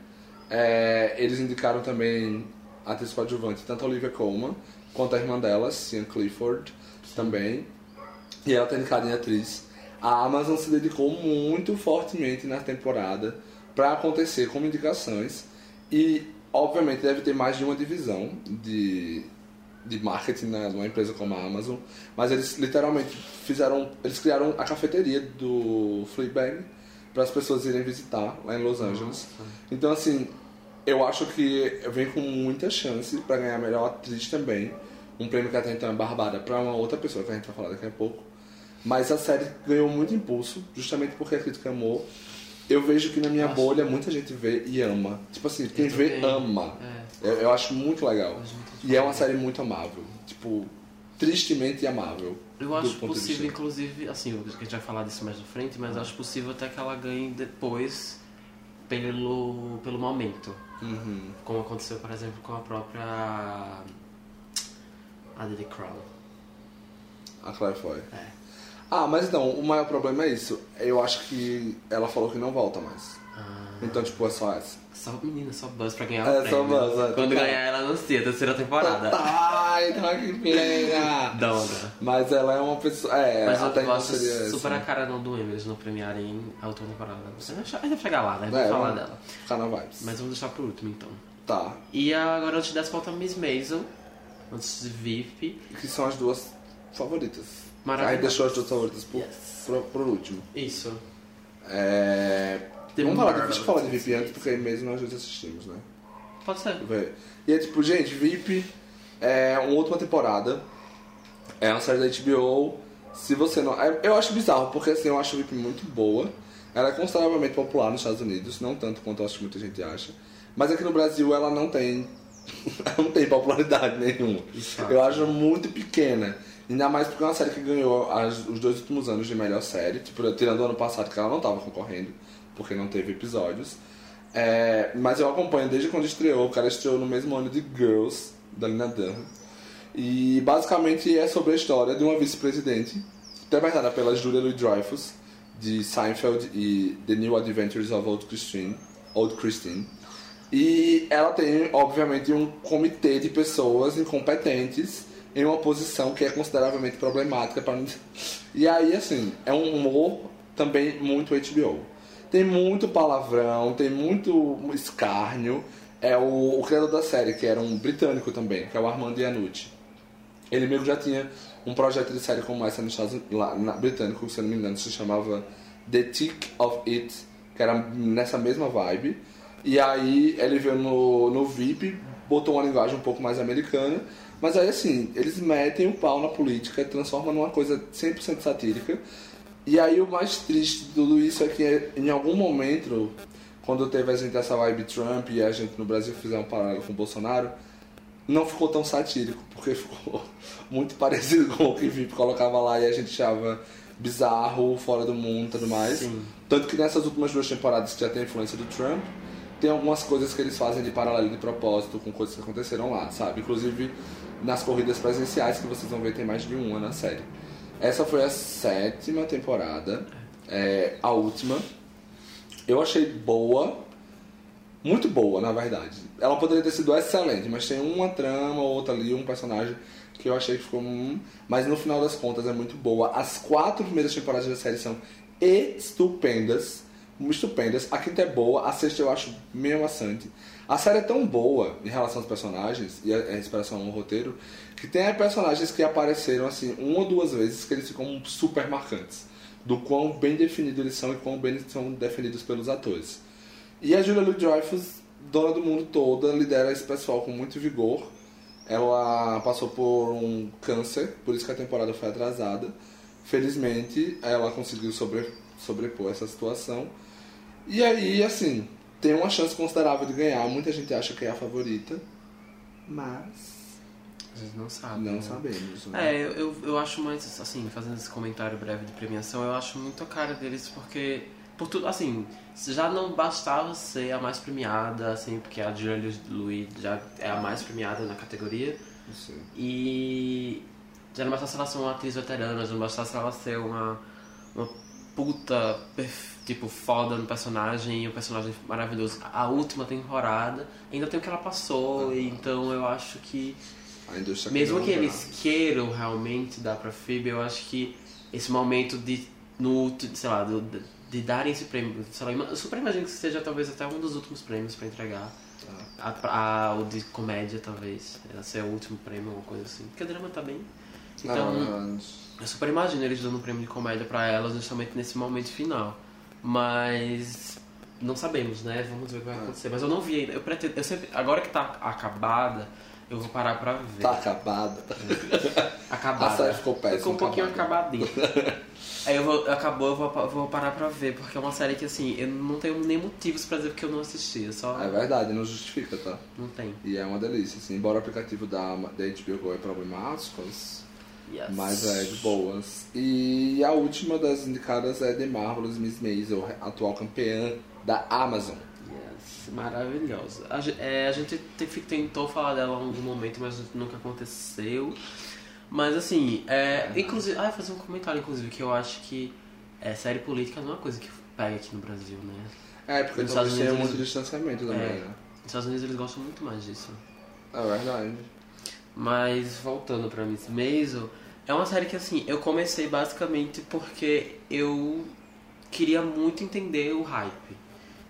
É, eles indicaram também a atriz coadjuvante, tanto a Olivia Colman quanto a irmã dela, Cian Clifford, também. E ela tá indicada em atriz. A Amazon se dedicou muito fortemente na temporada para acontecer como indicações. E, obviamente, deve ter mais de uma divisão de, de marketing né, numa empresa como a Amazon. Mas eles literalmente fizeram. Eles criaram a cafeteria do Fleabag para as pessoas irem visitar lá em Los Angeles. Então, assim, eu acho que vem com muita chance para ganhar a melhor atriz também. Um prêmio que até então é barbada para uma outra pessoa que a gente vai falar daqui a pouco. Mas a série ganhou muito impulso, justamente porque a crítica amou. Eu vejo que na minha bolha muita gente vê e ama. Tipo assim, quem Eu vê também. ama. É. Eu, eu acho muito legal. Gosto muito E é uma série muito amável. Tipo, tristemente amável. Eu acho possível, inclusive, assim, a gente vai falar disso mais na frente, mas eu acho possível até que ela ganhe depois pelo, pelo momento. Uhum. Como aconteceu, por exemplo, com a própria. A The Crown. A Claire foi. É. Ah, mas então, o maior problema é isso. Eu acho que ela falou que não volta mais. Ah, Então, tipo, é só essa. Só menina, só Buzz pra ganhar É, o só prêmio. Buzz, é, Quando total. ganhar, ela anuncia a terceira temporada. Tá, então que pena! Dona. Mas ela é uma pessoa. É, Mas até eu acho seria super a assim, cara não do eles não premiarem a última temporada. Você vai che- vai chegar lá, né? Vamos É, falar vamos dela. Ficar na vibes. Mas vamos deixar por último então. Tá. E agora antes dessa falta Miss Maisel, antes de VIP. Que são as duas favoritas. Maravilhoso. Aí deixou as duas favoritas por, Yes. por, por último. Isso. É. Vamos falar, deixa eu falar de VIP antes, porque aí mesmo nós dois assistimos, né? Pode ser. E é tipo, gente, VIP é uma última temporada. É uma série da HBO. Se você não. é- Eu acho bizarro, porque assim, eu acho a VIP muito boa. Ela é consideravelmente popular nos Estados Unidos, não tanto quanto eu acho que muita gente acha. Mas aqui no Brasil ela não tem. ela não tem popularidade nenhuma. Exato. Eu acho muito pequena. Ainda mais porque é uma série que ganhou as- os dois últimos anos de melhor série. Tipo, tirando o ano passado que ela não estava concorrendo, porque não teve episódios. É, mas eu acompanho desde quando estreou. O cara estreou no mesmo ano de Girls, da Lina Dunham. E basicamente é sobre a história de uma vice-presidente, interpretada pela Julia Louis-Dreyfus, de Seinfeld e The New Adventures of Old Christine. Old Christine. E ela tem, obviamente, um comitê de pessoas incompetentes em uma posição que é consideravelmente problemática para E aí, assim, é um humor também muito HBO. Tem muito palavrão, tem muito escárnio. É o, o criador da série, que era um britânico também, que é o Armando Iannucci. Ele mesmo já tinha um projeto de série como essa nos Estados lá na britânico, se não me engano, se chamava The Tick of It, que era nessa mesma vibe. E aí ele veio no, no VIP, botou uma linguagem um pouco mais americana, mas aí assim, eles metem o pau na política, transformam numa coisa 100% satírica. E aí o mais triste de tudo isso é que em algum momento, quando teve a gente essa vibe Trump e a gente no Brasil fizer um paralelo com o Bolsonaro, não ficou tão satírico, porque ficou muito parecido com o que o VIP colocava lá e a gente achava bizarro, fora do mundo e tudo mais. Sim. Tanto que nessas últimas duas temporadas que já tem a influência do Trump, tem algumas coisas que eles fazem de paralelo de propósito com coisas que aconteceram lá, sabe? Inclusive nas corridas presenciais que vocês vão ver tem mais de uma na série. Essa foi a sétima temporada, é, a última. Eu achei boa, muito boa, na verdade. Ela poderia ter sido excelente, mas tem uma trama ou outra ali, um personagem que eu achei que ficou. Hum, mas no final das contas é muito boa. As quatro primeiras temporadas da série são estupendas. Estupendas. A quinta é boa, a sexta eu acho meio maçante. A série é tão boa em relação aos personagens e a, inspiração no roteiro que tem personagens que apareceram assim uma ou duas vezes que eles ficam super marcantes. Do quão bem definidos eles são e quão bem eles são definidos pelos atores. E a Julia Louis-Dreyfus, dona do mundo toda, lidera esse pessoal com muito vigor. Ela passou por um câncer, por isso que a temporada foi atrasada. Felizmente, ela conseguiu sobre, sobrepor essa situação. E aí, assim, tem uma chance considerável de ganhar. Muita gente acha que é a favorita, mas A gente não sabe. não né? sabemos. né? É, eu, eu, acho mais, assim, fazendo esse comentário breve de premiação, eu acho muito a cara deles porque, por tudo, assim, já não bastava ser a mais premiada, assim, porque a Julia Louis já é a mais premiada na categoria, sei. e já não bastasse ela ser uma atriz veterana, já não bastasse ela ser uma, uma puta, perf- tipo, foda no personagem, e um personagem maravilhoso. A última temporada, ainda tem o que ela passou, e então eu acho que A mesmo não que eles queiram realmente dar pra Phoebe, eu acho que esse momento de, no, sei lá, do- de, darem esse prêmio, sei lá, eu super imagino que seja talvez até um dos últimos prêmios pra entregar. Tá. A, a- o de comédia, talvez. Esse é o último prêmio, alguma coisa assim. Porque o drama tá bem. Então, Não, eu super imagino eles dando um prêmio de comédia pra elas justamente nesse momento final. Mas não sabemos, né? Vamos ver o que vai É. acontecer. Mas eu não vi ainda. Eu pretendo, eu sempre, agora que tá acabada, eu vou parar pra ver. tá acabada. Acabada. A série ficou péssima, Ficou um pouquinho acabadinha. Aí eu vou, acabou, eu vou, eu vou parar pra ver, porque é uma série que assim, eu não tenho nem motivos pra dizer que eu não assisti. Eu só É verdade, não justifica, tá? não tem. E é uma delícia, assim. Embora o aplicativo da, da HBO Go é problemático, Yes. mas é de boas. E a última das indicadas é The Marvelous Miss Maisel, atual campeã da Amazon. Yes, maravilhosa. A, é, a gente te- tentou falar dela em algum momento, mas nunca aconteceu. Mas assim, é, inclusive, ah, fazer um comentário inclusive que eu acho que é, série política não é uma coisa que pega aqui no Brasil, né? É, porque Nos Estados Unidos muito eles- distanciamento também, É. né? Nos Estados Unidos eles gostam muito mais disso. É verdade. Mas voltando pra Miss Maisel, é uma série que assim, eu comecei basicamente porque eu queria muito entender o hype.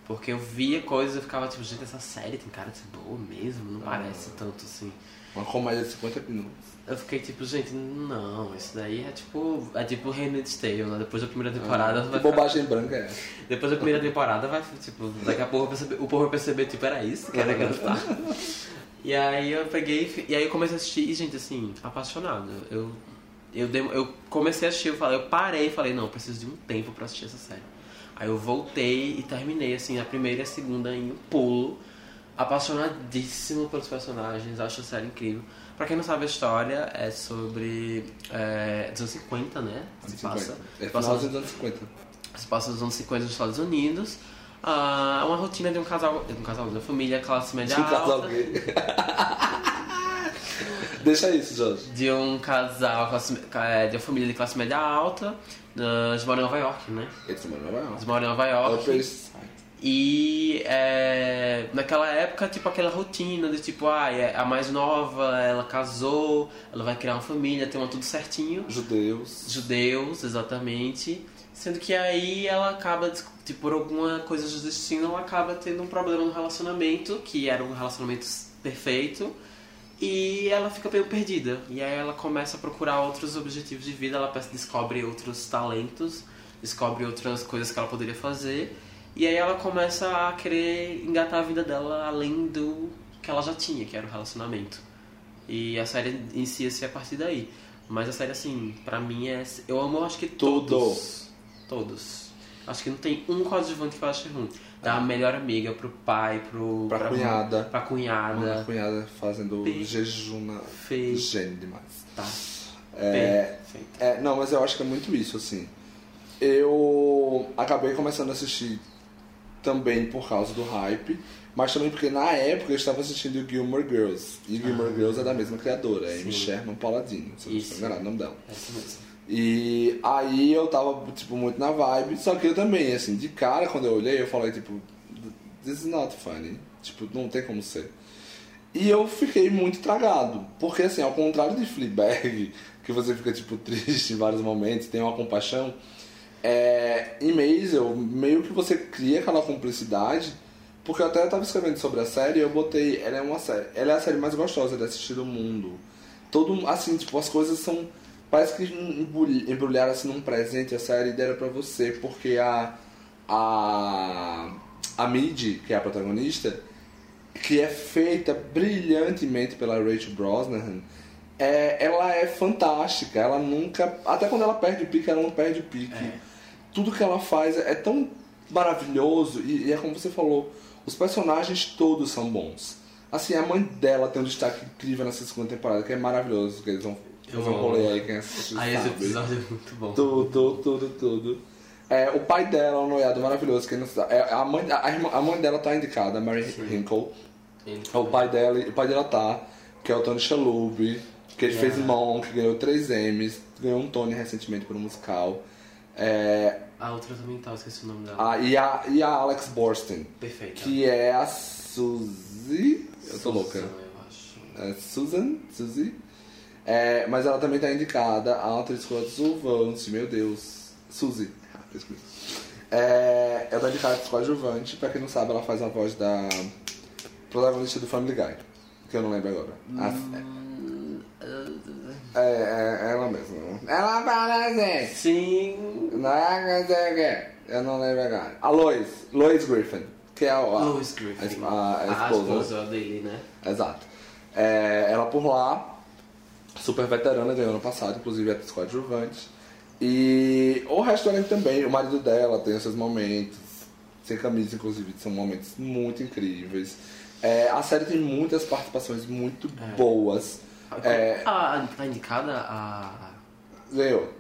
Porque eu via coisas e eu ficava tipo, gente, essa série tem cara de boa mesmo, não parece tanto assim. Uma comédia de 50 minutos. Eu fiquei tipo, gente, não, isso daí é tipo. É tipo Handmaid's Tale, né? Depois da primeira temporada que vai ficar- bobagem branca é? Depois da primeira temporada vai, tipo, daqui a pouco perceber- o povo vai perceber, tipo, era isso que era gostar. E aí eu peguei e aí eu comecei a assistir e, gente, assim, apaixonado. Eu, eu, eu comecei a assistir, eu, falei, eu parei e falei, não, preciso de um tempo pra assistir essa série. Aí eu voltei e terminei, assim, a primeira e a segunda em um pulo. Apaixonadíssimo pelos personagens, acho a série incrível. Pra quem não sabe a história, é sobre. É, dos anos 50, né? Se passa. É final dos anos 50. se passa nos anos 50 nos Estados Unidos. Ah, É uma rotina de um casal, de um casal, de uma família classe média De um casal alta. gay. Deixa isso, Jorge. De um casal, classe- é, de uma família de classe média alta. ah, Eles moram em Nova York, né? Eles também não vai Eles moram em Nova York. E é, naquela época, tipo, aquela rotina de tipo, ah, é a mais nova, ela casou, ela vai criar uma família, tem uma tudo certinho. Judeus. judeus, exatamente. Sendo que aí ela acaba, tipo, por alguma coisa do destino, ela acaba tendo um problema no relacionamento, que era um relacionamento perfeito, e ela fica meio perdida. E aí ela começa a procurar outros objetivos de vida, ela descobre outros talentos, descobre outras coisas que ela poderia fazer, e aí ela começa a querer engatar a vida dela além do que ela já tinha, que era o relacionamento. E a série inicia-se a partir daí. Mas a série, assim, pra mim é. Eu amo, acho que Tudo. todos. Todos. Acho que não tem um coadjuvante que eu ache ruim. Da melhor amiga pro pai, pro. Pra cunhada. Pra Uma cunhada. cunhada fazendo Pe- jejum na... Fez. Gênio demais. Tá. É, Perfeito. é, não, mas eu acho que é muito isso, assim. Eu acabei começando a assistir também por causa do hype, mas também porque na época eu estava assistindo Gilmore Girls. E Gilmore Girls é da mesma criadora, é Amy Sim. Sherman Paladino, se eu não estou enganado o nome dela. É isso mesmo. E aí eu tava, tipo, muito na vibe, só que eu também, assim, de cara, quando eu olhei, eu falei, tipo, this is not funny. Tipo, não tem como ser. E eu fiquei muito tragado, porque assim, ao contrário de Fleabag, que você fica, tipo, triste em vários momentos, tem uma compaixão, é, em Maisel, meio que você cria aquela cumplicidade, porque eu até tava escrevendo sobre a série e eu botei, ela é uma série, ela é a série mais gostosa de assistir do mundo. Todo, assim, tipo, as coisas são Parece que embrulharam assim num presente a série e deram pra você, porque a. A. A Mid, que é a protagonista, que é feita brilhantemente pela Rachel Brosnahan, é, ela é fantástica. Ela nunca. Até quando ela perde o pique, ela não perde o pique. É. Tudo que ela faz é tão maravilhoso e, e é como você falou, os personagens todos são bons. Assim, a mãe dela tem um destaque incrível nessa segunda temporada, que é maravilhoso, que eles vão fazer um amo. rolê aí, quem assistiu Aí esse sabe. episódio é muito bom. Tudo, tudo, tudo. É, o pai dela é um noiado maravilhoso. Quem não sabe, é, a, mãe, a, irmã- a mãe dela tá indicada, a Mary Hinkle. Ele O pai dela, o pai dela tá, que é o Tony Shalhoub, que ele Yeah. fez Monk, ganhou três Emmys, ganhou um Tony recentemente por um musical. É, A outra também tá, eu esqueci o nome dela. a, e, a, e a Alex Borstein, Perfeita. que é a Suzy. Eu tô louca. Susan, eu acho. É Susan, Suzy. É, mas ela também tá indicada a atriz coadjuvante, meu Deus. Suzy. Ah. É, ela tá indicada a atriz coadjuvante, pra quem não sabe, ela faz a voz da protagonista do Family Guy, que eu não lembro agora. A- Hum, é, é, é ela mesma. Ela parece! Sim. Não é que sei o quê. Eu não lembro agora. A Lois, Lois Griffin, que é a, a, a, a, a esposa. dele, né? Exato. É, ela por lá, super veterana, ganhou ano passado, inclusive atriz coadjuvante. E o resto do elenco também, o marido dela tem seus momentos, sem camisa, inclusive, são momentos muito incríveis. É, a série tem muitas participações muito boas. É, Ah, tá indicada a. ganhou.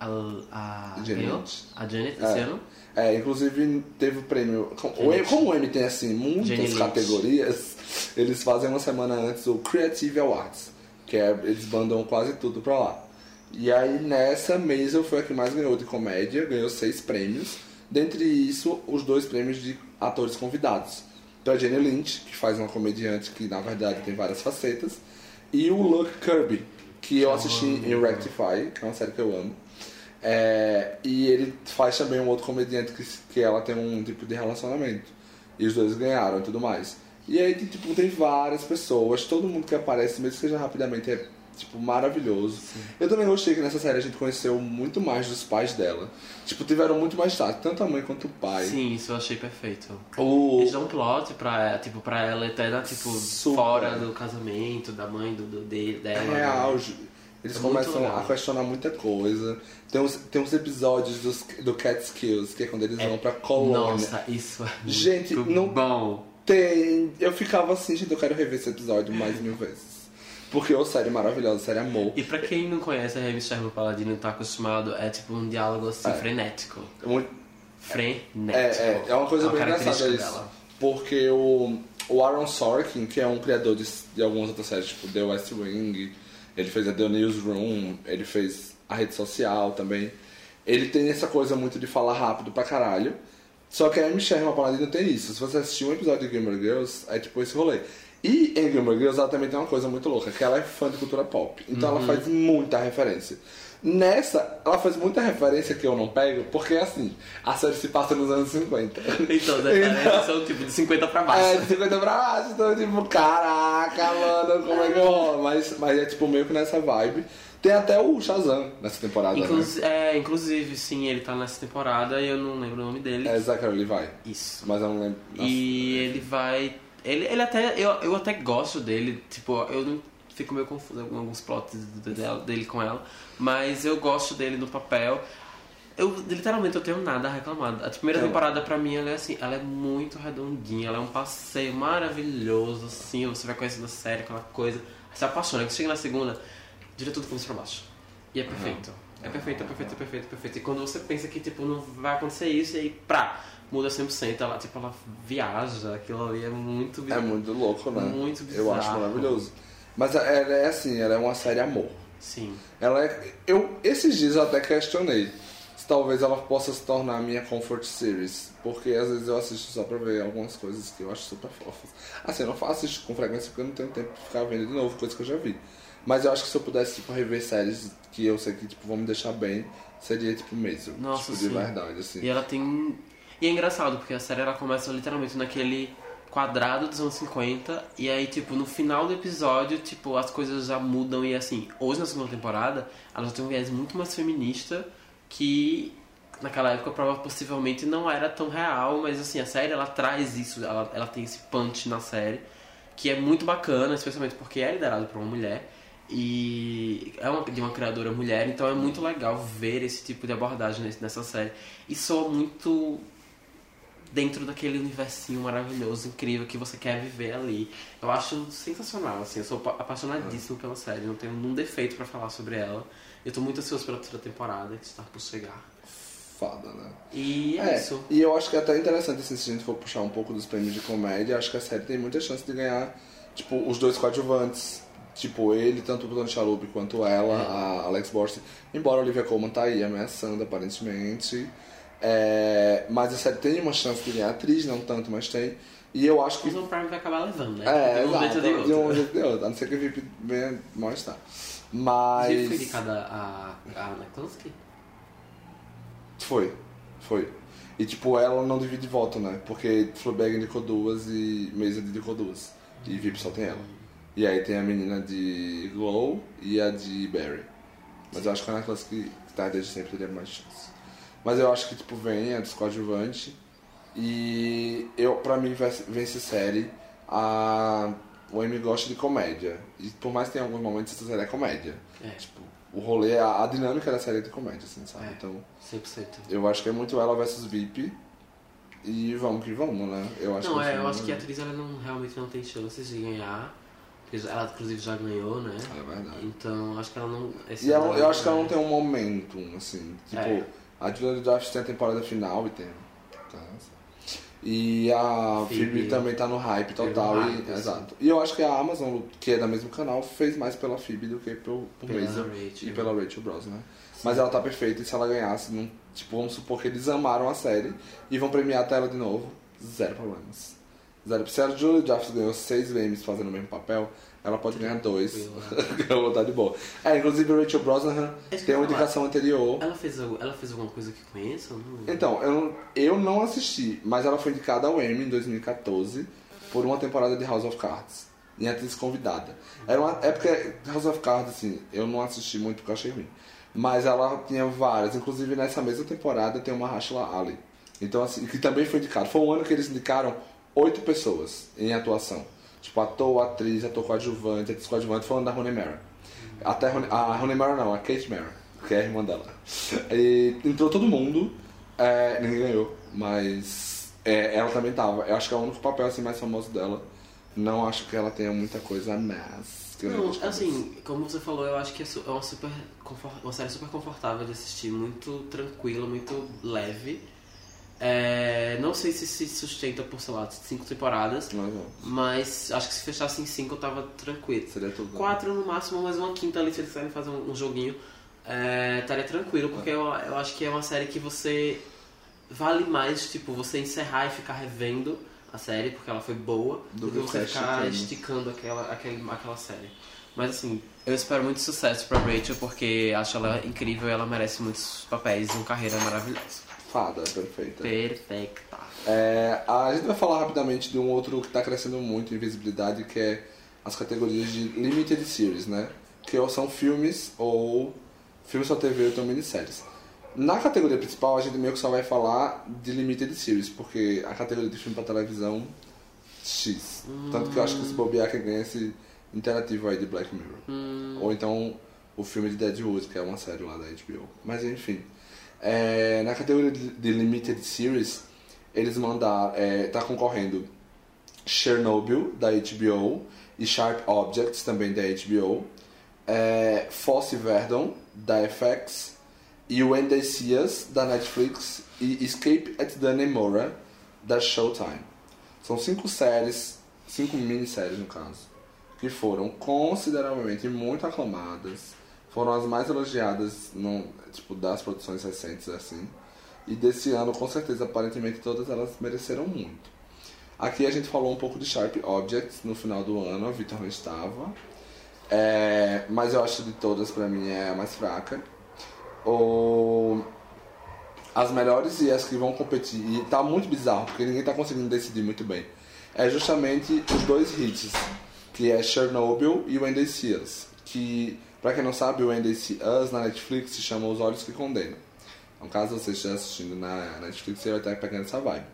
A. a Janet. ganhou? A Janet esse É. ano? É, inclusive teve o prêmio. Janet. Como o M tem assim muitas Lynch. categorias, eles fazem uma semana antes o Creative Awards, que é eles mandam quase tudo pra lá. E aí nessa Maisel foi a que mais ganhou de comédia, ganhou seis prêmios. Dentre isso, os dois prêmios de atores convidados. Então a Jenny Lynch, que faz uma comediante que na verdade tem várias facetas, e o Luke Kirby, que eu assisti em Rectify, que é uma série que eu amo. É, e ele faz também um outro comediante que, que ela tem um tipo de relacionamento. E os dois ganharam e tudo mais. E aí, tipo, tem várias pessoas, todo mundo que aparece, mesmo que seja rapidamente, é, tipo, maravilhoso. Sim. Eu também gostei que nessa série a gente conheceu muito mais dos pais dela. Tipo, tiveram muito mais tarde, tanto a mãe quanto o pai. Sim, isso eu achei perfeito. O... Eles dão um plot pra, tipo, pra ela eterna, tipo, Super. fora do casamento, da mãe, do, do dele, É dela. real, né? eles É começam a questionar muita coisa. Tem uns, tem uns episódios dos, do Catskills, que é quando eles vão pra colônia. Nossa, isso é Gente, não- bom. Tem. Eu ficava assim, gente, eu quero rever esse episódio mais mil vezes. Porque é série maravilhosa, série amor. E pra quem não conhece a Remy Sherman Paladino e tá acostumado, é tipo um diálogo assim, É. frenético. Muito- Frenético. É, é, é uma coisa uma bem engraçada isso. dela. Porque o, o Aaron Sorkin, que é um criador de, de algumas outras séries, tipo The West Wing, ele fez a The Newsroom, ele fez a rede social também. Ele tem essa coisa muito de falar rápido pra caralho. Só que a Amy Sherman Paladino tem isso. Se você assistir um episódio de Gamer Girls, é tipo esse rolê. E em Gamer Girls ela também tem uma coisa muito louca, que ela é fã de cultura pop. Então Uhum. ela faz muita referência. Nessa, ela faz muita referência que eu não pego, porque assim, a série se passa nos anos 50. Então, as referências são tipo de 50 pra baixo. É, de 50 pra baixo, então tipo, caraca, mano, como é que rola? Mas, mas é tipo meio que nessa vibe. Tem até o Shazam nessa temporada, Inclusi- é, inclusive, sim, ele tá nessa temporada e eu não lembro o nome dele. né? É Zachary Levi. Isso. Mas eu não lembro. Nossa. E ele vai. Ele, ele até. Eu, eu até gosto dele, tipo, eu não fico meio confuso com alguns plots dela- dele com ela, mas eu gosto dele no papel. Eu literalmente eu tenho nada a reclamar. A primeira Então- temporada pra mim ela é assim, ela é muito redondinha, ela é um passeio maravilhoso, assim, você vai conhecendo a série, aquela coisa, se apaixona. Quando chega na segunda, gira tudo começa pra baixo. E é perfeito. É perfeito, é perfeito, é perfeito, é perfeito. E quando você pensa que tipo, não vai acontecer isso, e aí, prá, muda 100%, ela, tipo, ela viaja, aquilo ali é muito É bizarro. muito louco, né? Muito Eu acho bizarro. maravilhoso. Mas ela é assim, ela é uma série amor. Sim. Ela é. Eu, esses dias eu até questionei se talvez ela possa se tornar a minha comfort series. Porque às vezes eu assisto só pra ver algumas coisas que eu acho super fofas. Assim, eu não faço isso com frequência porque eu não tenho tempo de ficar vendo de novo coisas que eu já vi. Mas eu acho que se eu pudesse, tipo, rever séries que eu sei que, tipo, vão me deixar bem, seria, tipo, mesmo. Nossa, tipo, sim. de verdade, assim. E ela tem. E é engraçado, porque a série ela começa literalmente naquele quadrado dos anos 50, e aí, tipo, no final do episódio, tipo, as coisas já mudam e assim, hoje na segunda temporada, ela já tem um viés muito mais feminista que naquela época prova possivelmente não era tão real, mas assim, a série ela traz isso, ela, ela tem esse punch na série, que é muito bacana, especialmente porque é liderado por uma mulher. E é uma, de uma criadora mulher, então é muito legal ver esse tipo de abordagem nessa série. E soa muito dentro daquele universinho maravilhoso, incrível que você quer viver ali. Eu acho sensacional, assim, eu sou apa- apaixonadíssimo pela série, não tenho nenhum defeito pra falar sobre ela. Eu tô muito ansioso pela terceira temporada que está por chegar. Foda, né? E é, É, isso. e eu acho que é até interessante assim, se a gente for puxar um pouco dos prêmios de comédia, acho que a série tem muita chance de ganhar, tipo, os dois coadjuvantes. Tipo, ele, tanto o Tony Chalup quanto ela, É. a Alex Borstein. Embora a Olivia Colman tá aí ameaçando, aparentemente. É, mas a série tem uma chance de ganhar atriz, não tanto, mas tem. E eu acho que Mas o Prime vai acabar levando, né? é, de um jeito exato, de um jeito de outro. A não ser que a VIP venha. Inclusive, Mas. foi indicada a, a. Foi, foi. E tipo, ela não divide voto, né? Porque Fleabag indicou duas e Mesa indicou duas. E VIP só tem ela. E aí tem a menina de Glow e a de Barry. Mas eu acho que a Necklace que, que tá desde sempre teria mais chance. Mas eu acho que tipo, vem a dos coadjuvante. E eu, pra mim, vence série. A... O Amy gosta de comédia. E por mais que tenha alguns momentos, essa série é comédia. É. Tipo, o rolê, a, a dinâmica da série é de comédia, assim, sabe? É. Então. 100%. Eu acho que é muito ela versus VIP. E vamos que vamos, né? Eu acho Não, que é, eu final- acho que a atriz ela não, realmente não tem chances de ganhar. Ela, inclusive, já ganhou, né? É verdade. Então, acho que ela não. esse E ela, eu acho que ela não tem um momentum, assim. Tipo, É. a Julia Draft tem a temporada final e tem. tá, E a Phoebe. Também tá no hype total. no e, hype, assim. exato. E eu acho que a Amazon, que é do mesmo canal, fez mais pela Phoebe do que por, por Pela Maisel Rachel. e pela Rachel Bros, né? Mas ela tá perfeita e se ela ganhasse, não, tipo, vamos supor que eles amaram a série e vão premiar a tela de novo. zero problemas. Se a Julia Jeffs ganhou seis Emmys fazendo o mesmo papel, ela pode ganhar dois. Ela tá de boa. É, inclusive Rachel Brosnahan É tem uma indicação anterior. Ela fez, ela fez alguma coisa que conheça? Não... Então, eu não, eu não assisti, mas ela foi indicada ao Emmy em 2014 por uma temporada de House of Cards. Em atriz convidada. Era uma, é porque House of Cards, assim, eu não assisti muito porque eu achei ruim. Mas ela tinha várias, inclusive nessa mesma temporada tem uma Rashla Ali. Então, assim, que também foi indicado. Foi um ano que eles indicaram oito pessoas em atuação. Tipo, ator, atriz, ator coadjuvante, atriz coadjuvante, falando da Rooney Mara. Até a Rooney Mara não, a Kate Mara, que é a irmã dela. E entrou todo mundo, é, ninguém ganhou, mas é, ela também tava. Eu acho que é o único papel assim, mais famoso dela. Não acho que ela tenha muita coisa de Não, assim, como você falou, eu acho que é é uma, super uma série super confortável de assistir, muito tranquila, muito leve. É, não sei se se sustenta por, sei lá, cinco temporadas, Mas, ó, mas acho que se fechasse em cinco eu tava tranquilo. seria tudo. Quatro no máximo, mas uma quinta ali, se eles quiserem fazer um, um joguinho, é, estaria tranquilo, porque eu, eu acho que é uma série que você vale mais, tipo, você encerrar e ficar revendo a série, porque ela foi boa, Do do, que você ficar esticando aquela, aquele, aquela série. Mas assim, eu espero muito sucesso pra Rachel, porque acho ela incrível e ela merece muitos papéis e uma carreira maravilhosa. Fada, perfeita. Perfeita. É, a gente vai falar rapidamente de um outro que está crescendo muito em visibilidade, que é as categorias de Limited Series, né? Que ou são filmes ou filmes só TV ou então minisséries. Na categoria principal, a gente meio que só vai falar de Limited Series, porque a categoria de filme para televisão, X. Tanto que eu acho que esse bobear que ganha esse interativo aí de Black Mirror. Ou então o filme de Deadwood, que é uma série lá da HBO. Mas enfim. É, na categoria de, Limited Series, eles mandaram. É, tá concorrendo Chernobyl, da HBO, e Sharp Objects, também da HBO, é, Fosse Verdon, da FX, e When They See Us, da Netflix, e Escape at Dannemora, da Showtime. São cinco séries, cinco minisséries no caso, que foram consideravelmente muito aclamadas, foram as mais elogiadas no, tipo, das produções recentes assim. E desse ano, com certeza, aparentemente todas elas mereceram muito. Aqui a gente falou um pouco de Sharp Objects no final do ano, a Vitor não estava. É, mas eu acho de todas, pra mim, é a mais fraca. O, as melhores e as que vão competir, e tá muito bizarro, porque ninguém tá conseguindo decidir muito bem. É justamente os dois hits, que é Chernobyl e See Us. Que, pra quem não sabe, o See Us na Netflix se chama Os Olhos que Condenam. Então, caso você esteja assistindo na Netflix, você vai estar pegando essa vibe.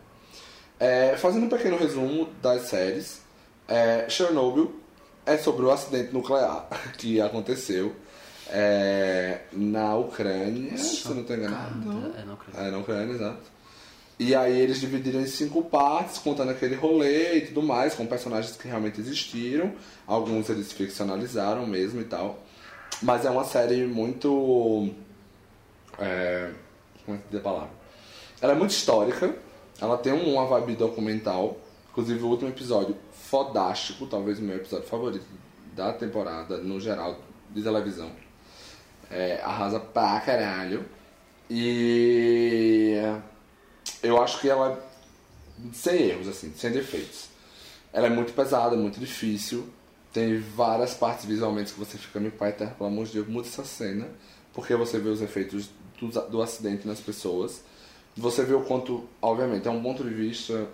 É, fazendo um pequeno resumo das séries, é, Chernobyl é sobre o acidente nuclear que aconteceu é, na Ucrânia, se eu não estou enganado. Chocada. É, não acredito. É, na Ucrânia, exato. E aí eles dividiram em cinco partes, contando aquele rolê e tudo mais, com personagens que realmente existiram. Alguns eles ficcionalizaram mesmo e tal. Mas é uma série muito. É, como é que diz a palavra? Ela é muito histórica, ela tem uma vibe documental. Inclusive o último episódio, fodástico, talvez o meu episódio favorito da temporada, no geral, de televisão. É, arrasa pra caralho. E eu acho que ela sem erros, assim, sem defeitos. Ela é muito pesada, muito difícil. Tem várias partes visualmente que você fica, meu pai, tá, pelo amor de Deus, muda essa cena. Porque você vê os efeitos do, do acidente nas pessoas. Você vê o quanto, obviamente, é um ponto de vista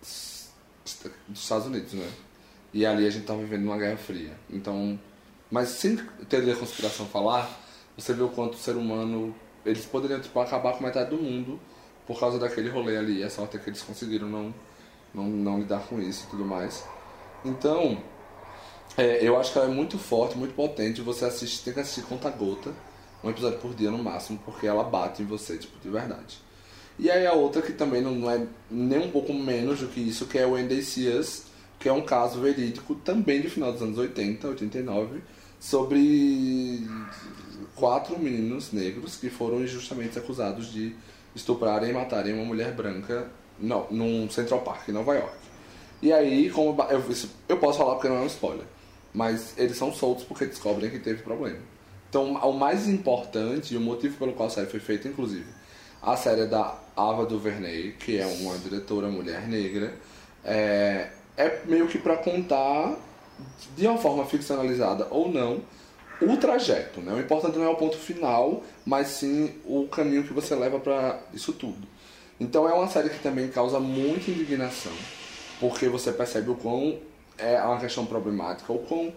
dos Estados Unidos, né? E ali a gente tá vivendo uma guerra fria. Então, mas sem ter a conspiração falar, você vê o quanto o ser humano, eles poderiam tipo, acabar com metade do mundo por causa daquele rolê ali. A sorte é que eles conseguiram não, não, não lidar com isso e tudo mais. Então, é, eu acho que ela é muito forte, muito potente. Você assiste, tem que assistir conta gota, um episódio por dia no máximo, porque ela bate em você, tipo, de verdade. E aí a outra que também não, é nem um pouco menos do que isso, que é o Us, que é um caso verídico também de final dos anos 80, 89, sobre quatro meninos negros que foram injustamente acusados de estuprarem e matarem uma mulher branca não, num Central Park, em Nova York. E aí, como eu, eu posso falar porque não é um spoiler, mas eles são soltos porque descobrem que teve problema. Então, o mais importante e o motivo pelo qual a série foi feita, inclusive, a série é da Ava DuVernay, que é uma diretora mulher negra. É, é meio que para contar, de uma forma ficcionalizada ou não, o trajeto. Né? O importante não é o ponto final, mas sim o caminho que você leva para isso tudo. Então é uma série que também causa muita indignação, porque você percebe o quão é uma questão problemática, o quão,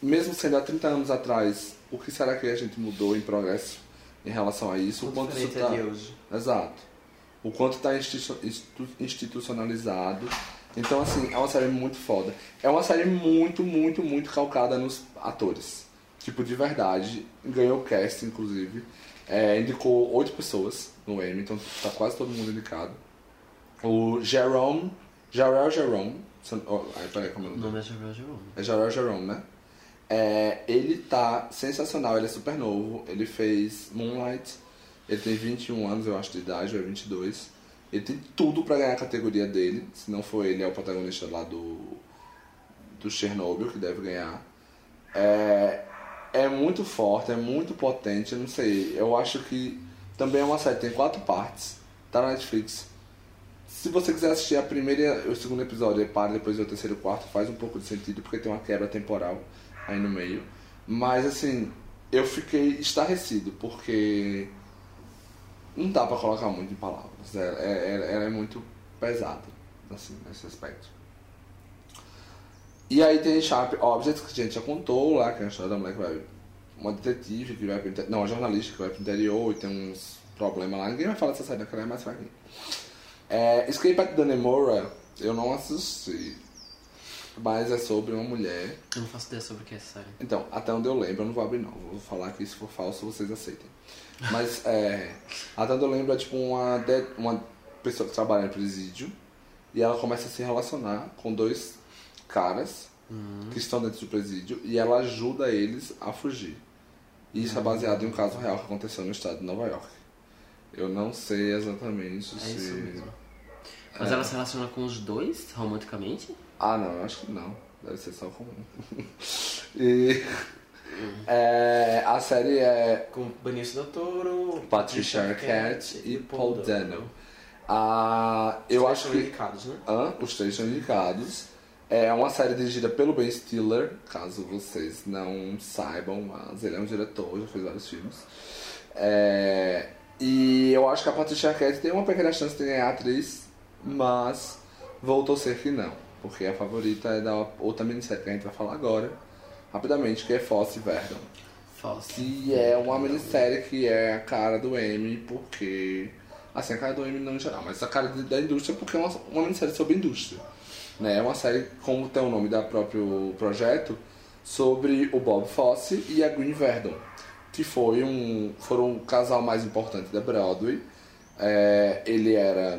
mesmo sendo há 30 anos atrás, o que será que a gente mudou em progresso em relação a isso? O quanto isso diferente tá... é. Exato. O quanto está institucionalizado. Então, assim, é uma série muito foda. É uma série muito, muito, muito calcada nos atores. Tipo, de verdade. Ganhou cast, inclusive. É, indicou oito pessoas no Emmy, então tá quase todo mundo indicado. O Jerome, Jarrell Jerome, oh, ai, peraí, como é o nome é Jarrell Jerome. é Jarrell Jerome, né? É, ele tá sensacional, ele é super novo, ele fez Moonlight, ele tem 21 anos, eu acho, de idade, ou é 22. Ele tem tudo pra ganhar a categoria dele, se não for ele, é o protagonista lá do, do Chernobyl, que deve ganhar. É, é muito forte, é muito potente, eu não sei, eu acho que também é uma série, tem quatro partes, tá na Netflix. Se você quiser assistir a primeira o segundo episódio e para depois o terceiro e quarto, faz um pouco de sentido, porque tem uma quebra temporal aí no meio. Mas assim, eu fiquei estarrecido, porque não dá pra colocar muito em palavras. É, é, é- ela é muito pesada, assim, nesse aspecto. E aí tem Sharp Objects, que a gente já contou lá, que é a história da mulher que vai. Uma detetive que vai pro interior. Não, uma jornalista que vai pro interior e tem uns problemas lá. Ninguém vai falar dessa série, que ela é mais fraquinha. É, Escape at Dannemora, eu não assisti. Mas é sobre uma mulher. Eu não faço ideia sobre o que é essa série. Então, até onde eu lembro, eu não vou abrir não. Vou falar que se for falso, vocês aceitem. Mas, é, até onde eu lembro, é tipo uma, de- uma pessoa que trabalha no presídio. E ela começa a se relacionar com dois caras que estão dentro do presídio. E ela ajuda eles a fugir. E isso é baseado em um caso real que aconteceu no estado de Nova York. Eu não sei exatamente É se... isso mesmo. Mas É. ela se relaciona com os dois, romanticamente? Ah, não, eu acho que não. Deve ser só com um. e é, a série é Com Benício Del Toro, Patricia Arquette e Paul Dano. Ah, eu acho que indicados, né? Hã? os três são indicados. É uma série dirigida pelo Ben Stiller, caso vocês não saibam, mas ele é um diretor, já fez vários filmes. É, e eu acho que a Patricia Arquette tem uma pequena chance de ganhar a atriz, mas vou torcer que não, porque a favorita é da outra minissérie que a gente vai falar agora, rapidamente, que é Fosse Verdon. Falso. Que é uma minissérie que é a cara do M, porque. Assim, a cara do M não em geral, mas a cara de- da indústria porque é uma, uma minissérie sobre indústria. Né? É uma série, como tem o nome do próprio projeto, sobre o Bob Fosse e a Green Verdon, que foi um, foram o casal mais importante da Broadway. É, ele era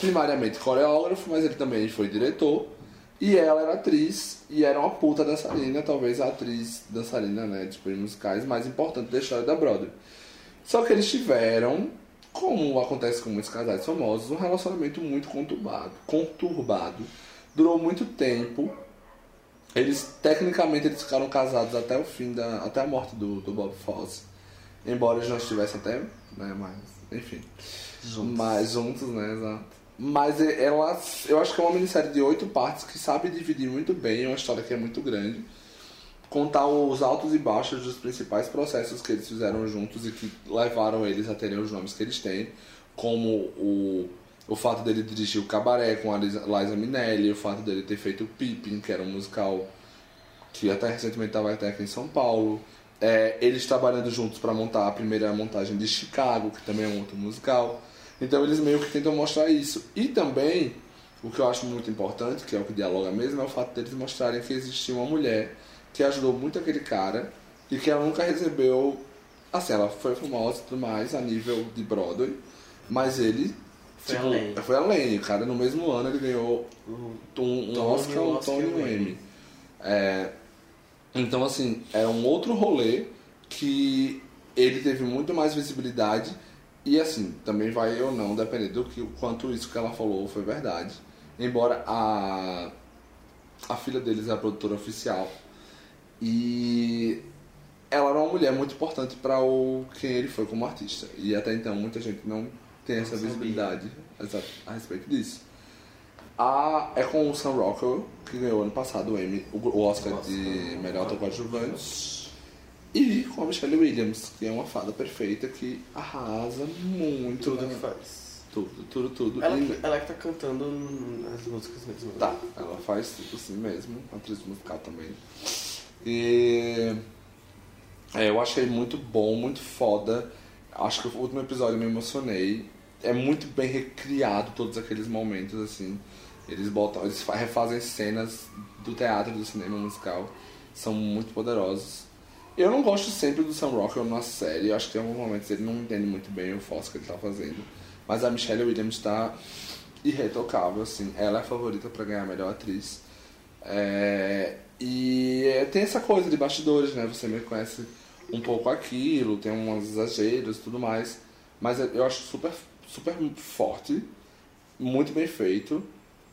primariamente coreógrafo, mas ele também foi diretor. E ela era atriz e era uma puta dançarina, talvez a atriz dançarina, né, tipo, musicais mais importante da história da Broadway. Só que eles tiveram, como acontece com muitos casais famosos, um relacionamento muito conturbado, conturbado. Durou muito tempo. Eles, tecnicamente, eles ficaram casados até o fim da, até a morte do, do Bob Fosse. Embora eles não estivessem até, né, mas, enfim. Juntos. Mais juntos, né? Exato. Mas ela, eu acho que é uma minissérie de oito partes que sabe dividir muito bem, é uma história que é muito grande. Contar os altos e baixos dos principais processos que eles fizeram juntos e que levaram eles a terem os nomes que eles têm, como o, o fato dele dirigir o Cabaré com a Liza Minnelli, o fato dele ter feito o Pippin, que era um musical que até recentemente estava até aqui em São Paulo. É, eles trabalhando juntos para montar a primeira montagem de Chicago, que também é um outro musical. Então eles meio que tentam mostrar isso. E também, o que eu acho muito importante, que é o que dialoga mesmo, é o fato deles mostrarem que existia uma mulher que ajudou muito aquele cara e que ela nunca recebeu. Assim, ela foi famosa e tudo mais a nível de Broadway, mas ele. Foi além. Foi além. Cara, no mesmo ano, ele ganhou um, um Tony, Oscar, um Tony e um um Emmy. É, então, assim, é um outro rolê que ele teve muito mais visibilidade e, assim, também vai ou não depender do que, o quanto isso que ela falou foi verdade. Embora a, a filha deles é a produtora oficial e ela era uma mulher muito importante para o quem ele foi como artista. E até então muita gente não tem essa visibilidade exato, a respeito disso. A, é com o Sam Rockwell, que ganhou ano passado o, Emmy, o, o Oscar de melhor ator coadjuvante. E com a Michelle Williams, que é uma fada perfeita que arrasa muito. Tudo né? que faz. Tudo, tudo, tudo. Ela, E- que- ela que tá cantando as músicas mesmo. né? Tá, ela faz tipo assim mesmo, atriz musical também. E é, eu achei muito bom, muito foda. Acho que o último episódio eu me emocionei. É muito bem recriado todos aqueles momentos, assim. Eles botam, eles fa- refazem cenas do teatro do cinema musical. São muito poderosos. Eu não gosto sempre do Sam Rockwell na série. Eu acho que em alguns momentos ele não entende muito bem o foco que ele tá fazendo. Mas a Michelle Williams tá irretocável, assim. Ela é a favorita pra ganhar a melhor atriz. É, e é, tem essa coisa de bastidores, né? Você me conhece um pouco aquilo, tem uns exageros e tudo mais. Mas eu acho super, super forte, muito bem feito.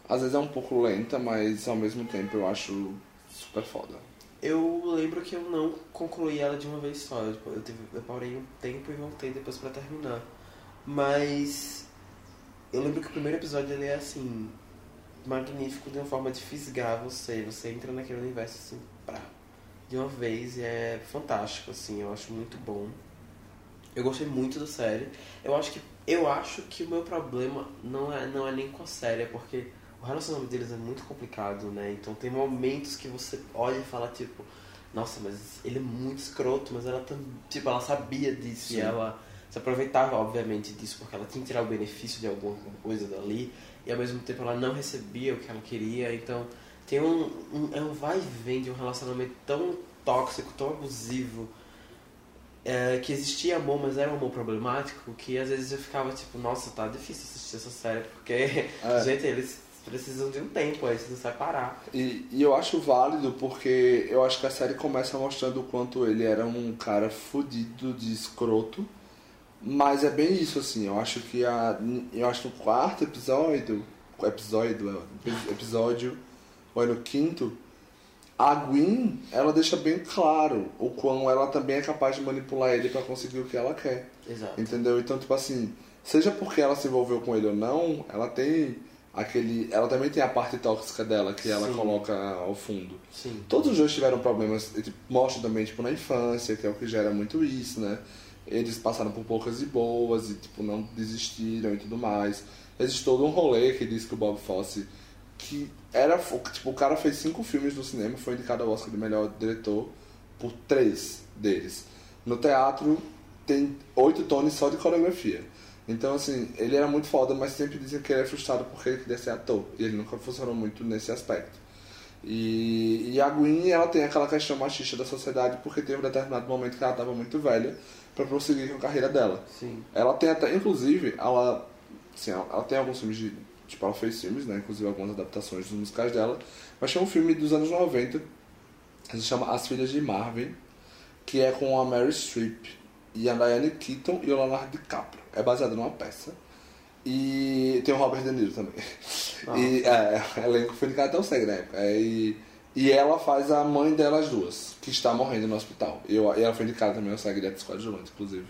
Às vezes é um pouco lenta, mas ao mesmo tempo eu acho super foda. Eu lembro que eu não concluí ela de uma vez só. Eu, tipo, eu, eu parei um tempo e voltei depois pra terminar. Mas eu lembro que o primeiro episódio ele é assim magnífico de uma forma de fisgar você. Você entra naquele universo assim, pra, de uma vez e é fantástico assim. Eu acho muito bom. Eu gostei muito da série. Eu acho que eu acho que o meu problema não é não é nem com a série, é porque o relacionamento deles é muito complicado, né? Então tem momentos que você olha e fala tipo, nossa, mas ele é muito escroto, mas ela tam- tipo, ela sabia disso Sim. e ela se aproveitava obviamente disso porque ela tinha que tirar o benefício de alguma coisa dali e ao mesmo tempo ela não recebia o que ela queria, então tem um, um é um vai e vem de um relacionamento tão tóxico, tão abusivo é, que existia amor, mas era um amor problemático, que às vezes eu ficava tipo, nossa, tá difícil assistir essa série, porque, É. gente, eles precisam de um tempo aí, se separar. E, e eu acho válido porque eu acho que a série começa mostrando o quanto ele era um cara fudido de escroto. Mas é bem isso, assim. Eu acho que a. Eu acho que no quarto episódio. Episódio, episódio, ou é no quinto, a Gwen, ela deixa bem claro o quão ela também é capaz de manipular ele pra conseguir o que ela quer. Exato. Entendeu? Então, tipo assim, seja porque ela se envolveu com ele ou não, ela tem aquele. Ela também tem a parte tóxica dela que ela Sim. coloca ao fundo. Sim. Todos os dois tiveram problemas, tipo, mostra também, tipo, na infância, que é o que gera muito isso, né? Eles passaram por poucas e boas e, tipo, não desistiram e tudo mais. Existe todo um rolê que diz que o Bob Fosse, que era, tipo, o cara fez cinco filmes no cinema, foi indicado ao Oscar de melhor diretor por três deles. No teatro, tem oito tones só de coreografia. Então, assim, ele era muito foda, mas sempre dizem que ele é frustrado porque ele queria ser ator. E ele nunca funcionou muito nesse aspecto. E, e a Gwen, ela tem aquela questão machista da sociedade porque teve um determinado momento que ela estava muito velha para prosseguir com a carreira dela. Sim. Ela tem até, inclusive, ela, assim, ela, ela tem alguns filmes de. Tipo, ela fez filmes, né? Inclusive algumas adaptações dos musicais dela. Mas tem um filme dos anos 90 que se chama As Filhas de Marvin, que é com a Mary Streep e a Diane Keaton e o Leonardo DiCaprio. É baseado numa peça. E tem o Robert De Niro também. Ah. E é, o elenco foi indicado até o SEG na época. É, E, e ela faz a mãe delas duas, que está morrendo no hospital. E, eu, e ela foi indicada também ao SEG de atriz coadjuvante, inclusive.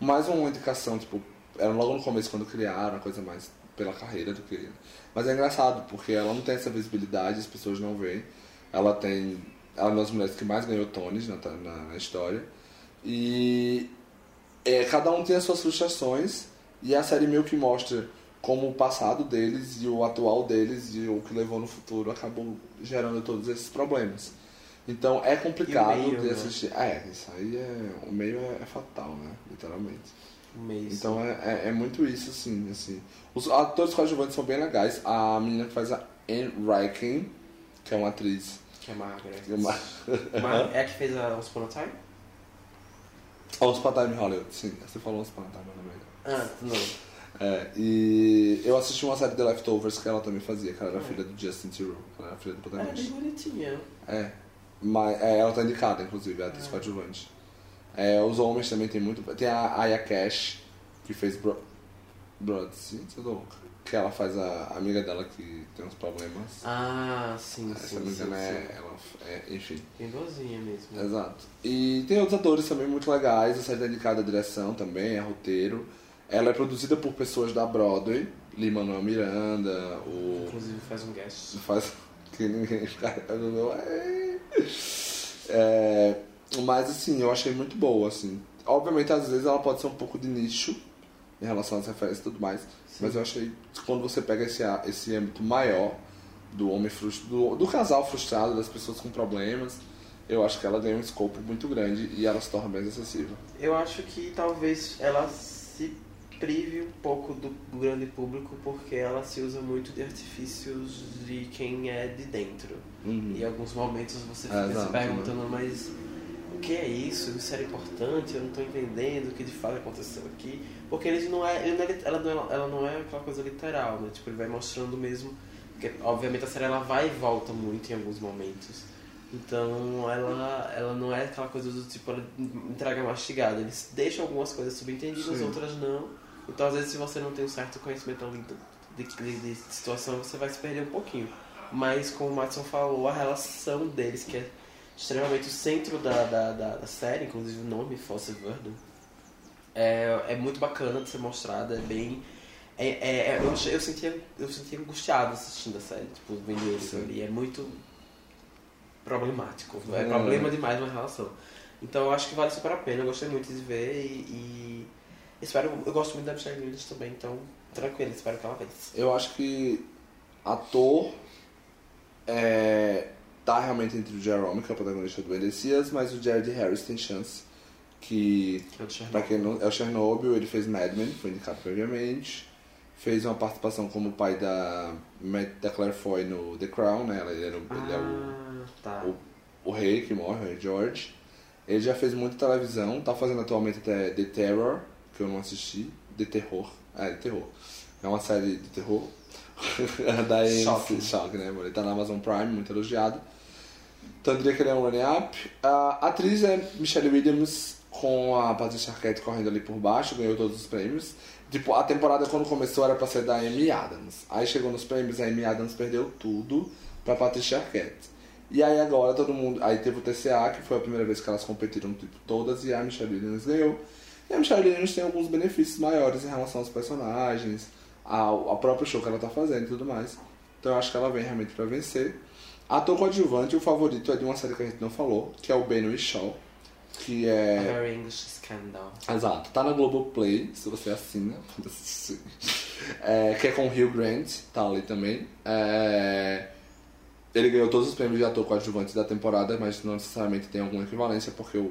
Mais uma indicação, tipo, era logo no começo quando criaram, a coisa mais pela carreira do que. Mas é engraçado, porque ela não tem essa visibilidade, as pessoas não veem. Ela tem. Ela é uma das mulheres que mais ganhou Tonys na, na, na história. E é, cada um tem as suas frustrações e a série meio que mostra como o passado deles e o atual deles e o que levou no futuro acabou gerando todos esses problemas. Então é complicado meio, de né? assistir. É, isso aí é. O meio é, é fatal, né? Literalmente. Mês. Então é, é, é muito isso, assim, assim. Os atores coadjuvantes são bem legais. A menina que faz a Anne Raikin, que é uma atriz. Que é Margaret. que é É a que fez a Once Upon a Time? Once Upon a Time Hollywood, sim. Você falou Once Upon a Time, não é Ah, não. É, e eu assisti uma série de Leftovers que ela também fazia, que ela era filha do Justin Theroux, ela era filha do Ela é bem protagonista. bonitinha. É, mas é, ela tá indicada, inclusive, é a atriz coadjuvante. É, os homens também tem muito. Tem a Aya Cash, que fez Bro... Broad Sim, tô louca. Que ela faz a amiga dela que tem uns problemas. Ah, sim, É, se sim, engano, é, sim. ela, é, enfim. Boazinha mesmo. Exato. E tem outros atores também muito legais. A série é dedicada à direção também, a roteiro. Ela é produzida por pessoas da Broadway, Lin-Manuel Miranda, o... Inclusive faz um guest. Faz... que ninguém... É... Mas, assim, eu achei muito boa, assim. Obviamente, às vezes ela pode ser um pouco de nicho em relação às referências e tudo mais. Sim. Mas eu achei que quando você pega esse, esse âmbito maior do homem frustrado, do, do casal frustrado, das pessoas com problemas, eu acho que ela ganha um escopo muito grande e ela se torna mais acessível. Eu acho que talvez ela se prive um pouco do grande público porque ela se usa muito de artifícios de quem é de dentro. Uhum. E em alguns momentos você fica É, se perguntando, mas o que é isso? Isso era importante? Eu não estou entendendo o que de fato aconteceu aqui. Porque ele não é, ele não é ela, não é, ela não é aquela coisa literal, né? Tipo, ele vai mostrando mesmo. Porque, obviamente a série ela vai e volta muito em alguns momentos. Então ela, ela não é aquela coisa do tipo, ela entrega mastigada. Eles deixam algumas coisas subentendidas, Sim. outras não. Então às vezes se você não tem um certo conhecimento ali de, de, de situação, você vai se perder um pouquinho. Mas como o Matson falou, a relação deles, que é extremamente o centro da, da, da, da série, inclusive o nome, Fosse Verdon, é, é muito bacana de ser mostrada, é bem. É, é, é- eu, eu, sentia, eu sentia angustiado assistindo a série, tipo, vendo Sim. ali. É muito problemático. É É. problema demais na relação. Então eu acho que vale super a pena, eu gostei muito de ver e. e espero, eu gosto muito da Michelle Williams também, então tranquilo, espero que ela vença. Eu acho que ator é, tá realmente entre o Jerome, que é o protagonista do Endecias, mas o Jared Harris tem chance. Que, Que é pra quem não. É o Chernobyl, ele fez Mad Men, foi indicado previamente. Fez uma participação como pai da, da Claire Foy no The Crown, né? Ele, era, o- ele é o Ah, tá. o, o rei que morre, o rei George. Ele já fez muita televisão, tá fazendo atualmente até The Terror, que eu não assisti. The Terror. É, The Terror. É uma série de terror. da AMC. Choque, né, amor? Ele tá na Amazon Prime, muito elogiado. Então eu diria que ele é um running-up. A atriz é Michelle Williams, com a Patricia Arquette correndo ali por baixo, ganhou todos os prêmios. Tipo, a temporada quando começou era pra ser da Amy Adams. Aí chegou nos prêmios, a Amy Adams perdeu tudo pra Patricia Arquette. E aí agora todo mundo. Aí teve o TCA, que foi a primeira vez que elas competiram tipo, todas, e a Michelle Williams ganhou. E a Michelle Williams tem alguns benefícios maiores em relação aos personagens, ao, ao próprio show que ela tá fazendo e tudo mais. Então eu acho que ela vem realmente pra vencer. Ator coadjuvante, o favorito é de uma série que a gente não falou, que é o Ben Shaw, que é. Very English Scandal. Exato, tá na Globoplay, se você assina, pode assistir. É, que é com o Hugh Grant, tá ali também. É, ele ganhou todos os prêmios de ator coadjuvante da temporada, mas não necessariamente tem alguma equivalência, porque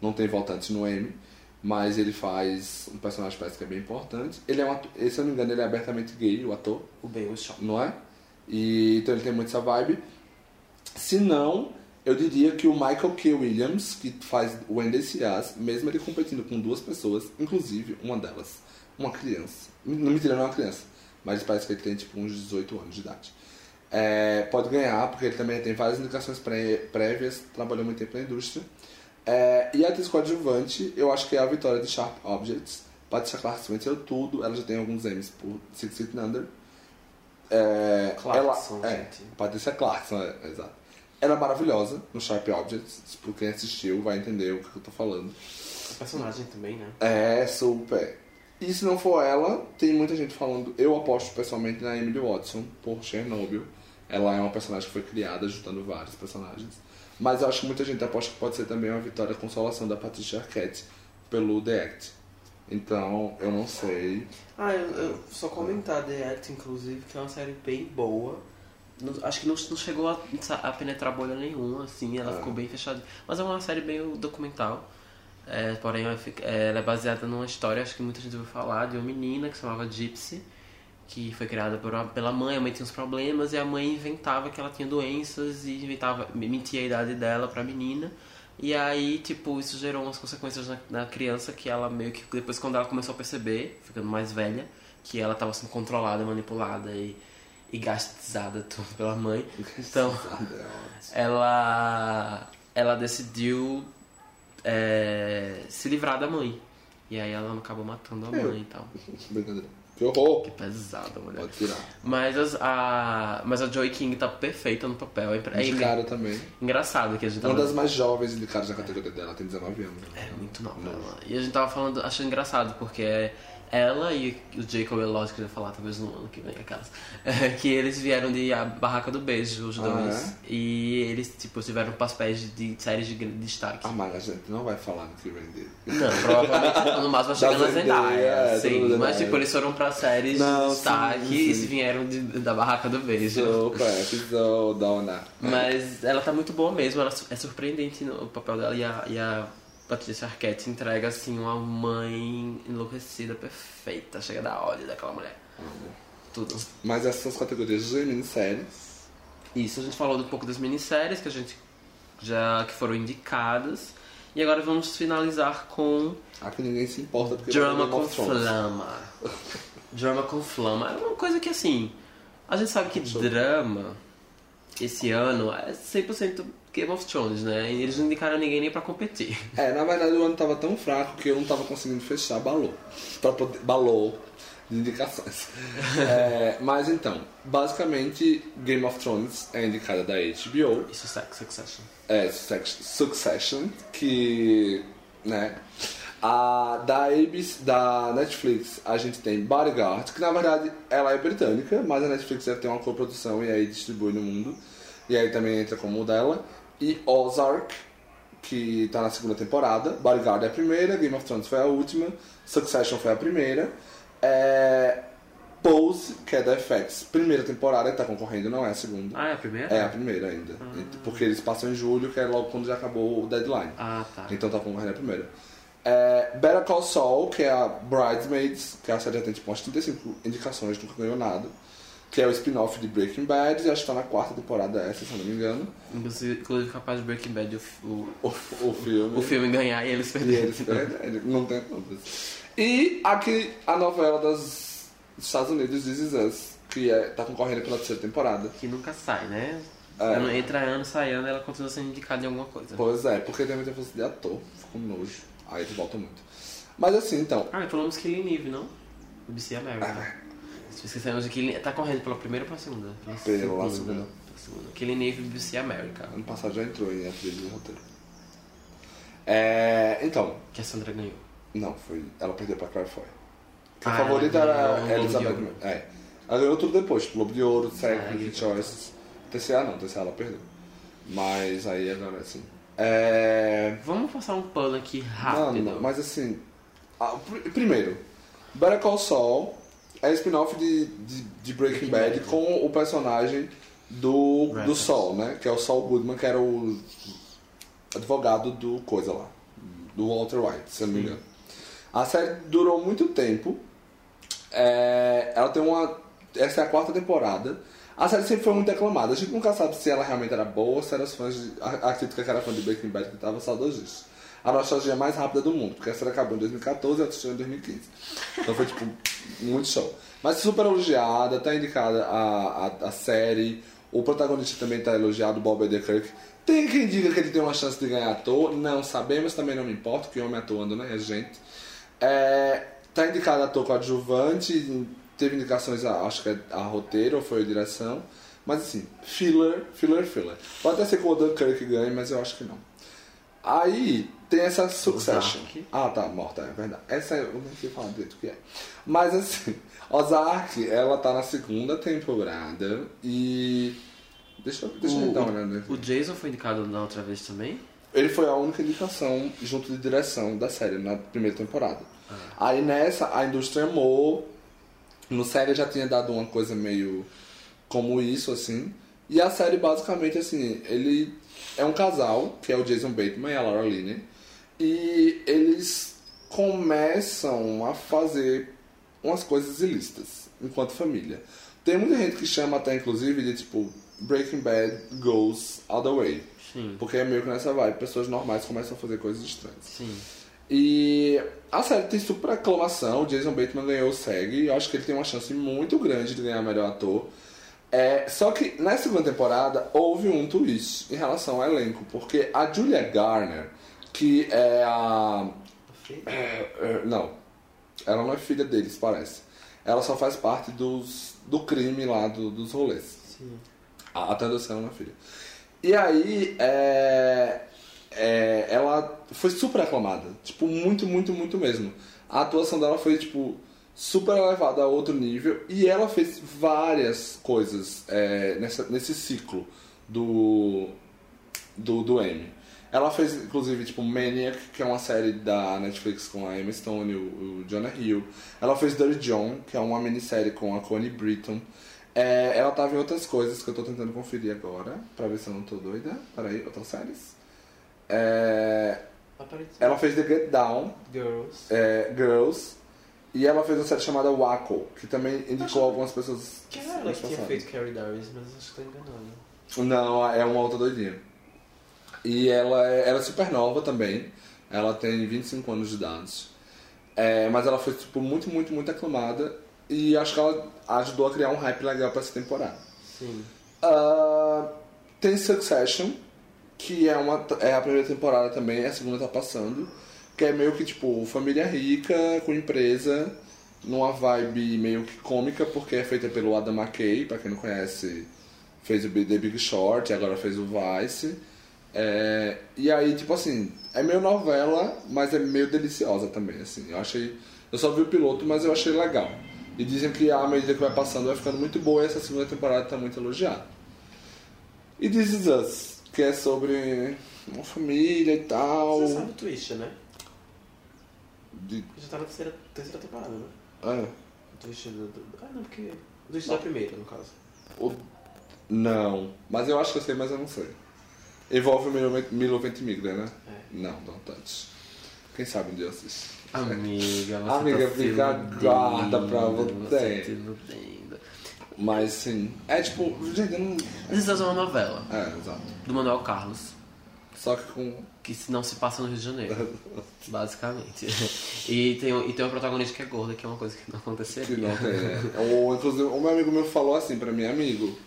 não tem voltantes no Emmy. Mas ele faz um personagem parece que é bem importante. Ele é um ator, se eu não me engano, ele é abertamente gay, o ator O Ben não é? E, então ele tem muito essa vibe. Se não, eu diria que o Michael K. Williams, que faz o NDCAs, mesmo ele competindo com duas pessoas, inclusive uma delas, uma criança. Não mentira, não é uma criança, mas parece que ele tem tipo uns 18 anos de idade. É, pode ganhar, porque ele também tem várias indicações pré- prévias, trabalhou muito tempo na indústria. É, e a atriz coadjuvante, eu acho que é a vitória de Sharp Objects. Patricia Clarkson venceu tudo, ela já tem alguns Emmys por Six Feet Under. É, Clarkson, ela, é, gente. Patrícia Clarkson, é, exato. Ela é maravilhosa no Sharp Objects. Tipo, quem assistiu vai entender o que eu tô falando. O personagem também, né? É, super. E se não for ela, tem muita gente falando. Eu aposto pessoalmente na Emily Watson por Chernobyl. Ela é uma personagem que foi criada juntando vários personagens. Mas eu acho que muita gente aposta que pode ser também uma vitória consolação da Patricia Arquette pelo The Act. Então, eu não sei. Ah, eu, eu só comentar The Act, inclusive, que é uma série bem boa. Acho que não, não chegou a, a penetrar bolha nenhuma, assim, ela Ah. ficou bem fechada. Mas é uma série bem documental. É, porém, é, ela é baseada numa história, acho que muita gente ouviu falar, de uma menina que se chamava Gypsy, que foi criada pela mãe, a mãe tinha uns problemas, e a mãe inventava que ela tinha doenças e inventava, mentia a idade dela pra menina. E aí, tipo, isso gerou umas consequências na, na criança que ela meio que, depois quando ela começou a perceber, ficando mais velha, que ela tava sendo controlada, manipulada e, e gastizada tudo pela mãe. Então, ela, ela decidiu é, se livrar da mãe. E aí ela acabou matando a mãe e tal. Brincadeira. Que horror! Que pesada, mulher. Pode tirar. Mas, as- a, mas a Joy King tá perfeita no papel. É, é De cara também. engraçado que a gente Uma tava... das mais jovens indicadas na categoria dela, tem 19 anos. É muito nova ela. E a gente tava falando, achando engraçado, porque é, Ela e o Jacob Elord, que eu ia falar talvez no ano que vem, aquelas. que eles vieram de A Barraca do Beijo, os Ah, dois. é? E eles, tipo, tiveram papéis de, de séries de grande destaque. Ah, mas a gente não vai falar no que vem dele. Não, provavelmente no máximo vai chegar Da na Zendaya. É, sim, tudo mas tipo, eles foram pra séries Não, de destaque sim, e sim. se vieram de- da Barraca do Beijo. Opa, episódio, dona. Mas ela tá muito boa mesmo, ela é surpreendente no papel dela e a, e a Patrícia Arquette entrega assim uma mãe enlouquecida, perfeita, chega da ódio daquela mulher. Tudo. Mas essas são as categorias de minisséries. Isso, a gente falou um pouco das minisséries que a gente já que foram indicadas. E agora vamos finalizar com Aqui ninguém se importa porque Drama com. Flama. Drama com Flama. É uma coisa que assim. A gente sabe que drama esse ano é 100% Game of Thrones, né? E eles não indicaram ninguém nem pra competir. É, na verdade o ano tava tão fraco que eu não tava conseguindo fechar balou. Pra poder. Balou de indicações. É, mas então, basicamente Game of Thrones é indicada da HBO. Isso é Succession. É, Suc- Succession, que. né? A, da ABC, da Netflix, a gente tem Bodyguard, que na verdade ela é britânica, mas a Netflix deve ter uma coprodução e aí distribui no mundo. E aí também entra como o dela. E Ozark, que tá na segunda temporada. Bodyguard é a primeira, Game of Thrones foi a última, Succession foi a primeira. É, Pose, que é da FX, primeira temporada que tá concorrendo, não é a segunda. Ah, é a primeira? É a primeira ainda. Porque eles passam em julho, que é logo quando já acabou o deadline. Ah, tá. Então tá concorrendo a primeira. É, Better Call Saul, que é a Bridesmaids, que a série já tem tipo umas 35 indicações, nunca ganhou nada. Que é o spin-off de Breaking Bad, e acho que tá na quarta temporada essa, se não me engano. Inclusive, capaz de Breaking Bad o, o, O, o filme. o filme ganhar e eles E perderem. eles perdem, não tem dúvidas. E aqui a novela das, dos Estados Unidos, This Is Us, que é, tá concorrendo pela terceira temporada. Que nunca sai, né? É. Ano- Entra ano, sai ano, ela continua sendo indicada em alguma coisa. Pois é, porque tem muita força de ator, ficou nojo. Aí eles voltam muito. Mas assim, então, Ah, e falamos Killing Eve, não? BBC America. Ah. Esquecemos de Killing Tá correndo pela primeira ou pela segunda? Pela Pela segunda. Pela segunda. Killing Eve BBC America. ano passado já entrou em atriz de roteiro. É, então, Que a Sandra ganhou. não, foi. Ela perdeu pra Claire Foy. Que Ah, a favorita era Globo Elizabeth. É. Ela ganhou tudo depois, tipo, Globo de Ouro, SEC, Ah. Choices. TCA não, TCA ela perdeu. Mas aí agora assim. É. Vamos passar um pano aqui rápido. Mano, mas assim. pr- primeiro, Better Call Saul é spin-off de, de, de Breaking, Bad, com o personagem do, do. Saul, né? Que é o Saul Goodman, que era o advogado do coisa lá. Do Walter White, se não me engano. A série durou muito tempo. É, ela tem uma. Essa é a quarta temporada. A série sempre foi muito aclamada. A gente nunca sabe se ela realmente era boa ou se eram os fãs de. A, a crítica que era fã de Breaking Bad que tava saudosista. A nostalgia mais rápida do mundo, porque a série acabou em 2014 e a assistiu em 2015. Então foi tipo muito show. Mas super elogiada, tá indicada a, a, a série. O protagonista também tá elogiado, Bob Odenkirk. Tem quem diga que ele tem uma chance de ganhar ator, não sabemos, também não me importa, que homem atuando, né, é gente. É, tá indicado ator coadjuvante, teve indicações a, acho que é a roteiro ou foi a direção. Mas assim, filler, filler, filler. Pode até ser que o Odenkirk ganhe, mas eu acho que não. Aí tem essa Succession. Ozark. Ah, tá, morta, é verdade. Essa eu não sei falar direito o que é. Mas assim, Ozark, ela tá na segunda temporada e. Deixa, eu- deixa eu dar uma olhada. o, o Jason foi indicado na outra vez também? Ele foi a única indicação junto de direção da série na primeira temporada. Aí nessa, a indústria amou. No série já tinha dado uma coisa meio como isso, assim. E a série basicamente, assim, ele é um casal, que é o Jason Bateman e a Laura Linney. E eles começam a fazer umas coisas ilícitas enquanto família. Tem muita gente que chama até, inclusive, de tipo Breaking Bad goes all the way. Sim. Porque é meio que nessa vibe, pessoas normais começam a fazer coisas estranhas. Sim. E a série tem super aclamação, o Jason Bateman ganhou o SEG, e eu acho que ele tem uma chance muito grande de ganhar melhor ator. É, só que na segunda temporada houve um twist em relação ao elenco, porque a Julia Garner, que é a. é, é, não, ela não é filha deles, parece. Ela só faz parte dos, do crime lá, do- dos rolês. Sim. A, a tradução na filha. E aí, é, é, ela foi super aclamada. Tipo, muito, muito, muito mesmo. A atuação dela foi, tipo, super elevada a outro nível. E ela fez várias coisas é, nessa, nesse ciclo do, do, do Emmy. Ela fez, inclusive, tipo, Maniac, que é uma série da Netflix com a Emma Stone e o, o Jonah Hill. Ela fez Dirty John, que é uma minissérie com a Connie Britton. É, ela tava em outras coisas que eu tô tentando conferir agora, pra ver se eu não tô doida. Peraí, outras séries. É, ela fez The Get Down, Girls. é, Girls, e ela fez uma série chamada Waco, que também indicou algumas pessoas. Que era ela que tinha feito Carrie Darius, mas acho que tô enganando. Não, é uma outra doidinha. E ela é, ela é super nova também. Ela tem 25 anos de idade. É, mas ela foi tipo, muito, muito, muito aclamada. E acho que ela ajudou a criar um hype legal pra essa temporada. Sim. Ah, tem Succession, que é, uma, é a primeira temporada também, a segunda tá passando. Que é meio que tipo família rica com empresa, numa vibe meio que cômica, porque é feita pelo Adam McKay, pra quem não conhece, fez o The Big Short e agora fez o Vice. É, e aí, tipo assim, é meio novela, mas é meio deliciosa também, assim. Eu achei. Eu só vi o piloto, mas eu achei legal. E dizem que à medida que vai passando vai ficando muito boa e essa segunda temporada tá muito elogiada. E This Is Us, que é sobre uma família e tal. Você sabe o twist, né? De- Já tá na terceira, terceira temporada, né? é, O twist do, do- Ah, não, porque... O twist da primeira, no caso. o- não, mas eu acho que eu sei, mas eu não sei. Envolve o Milo, Milo Ventimiglia, né? É. Não, não tanto. Quem sabe um dia eu assisto. Amiga, você Amiga, tá fica guarda pra iludendo, você. tá. Mas sim. É tipo, gente, eu não. This is uma novela É, exato. do Manuel Carlos, Só que com. que não se passa no Rio de Janeiro, basicamente. E tem, e tem uma protagonista que é gorda, que é uma coisa que não aconteceria. Que não tem. né? Ou, inclusive, o meu amigo meu falou assim pra mim, amigo.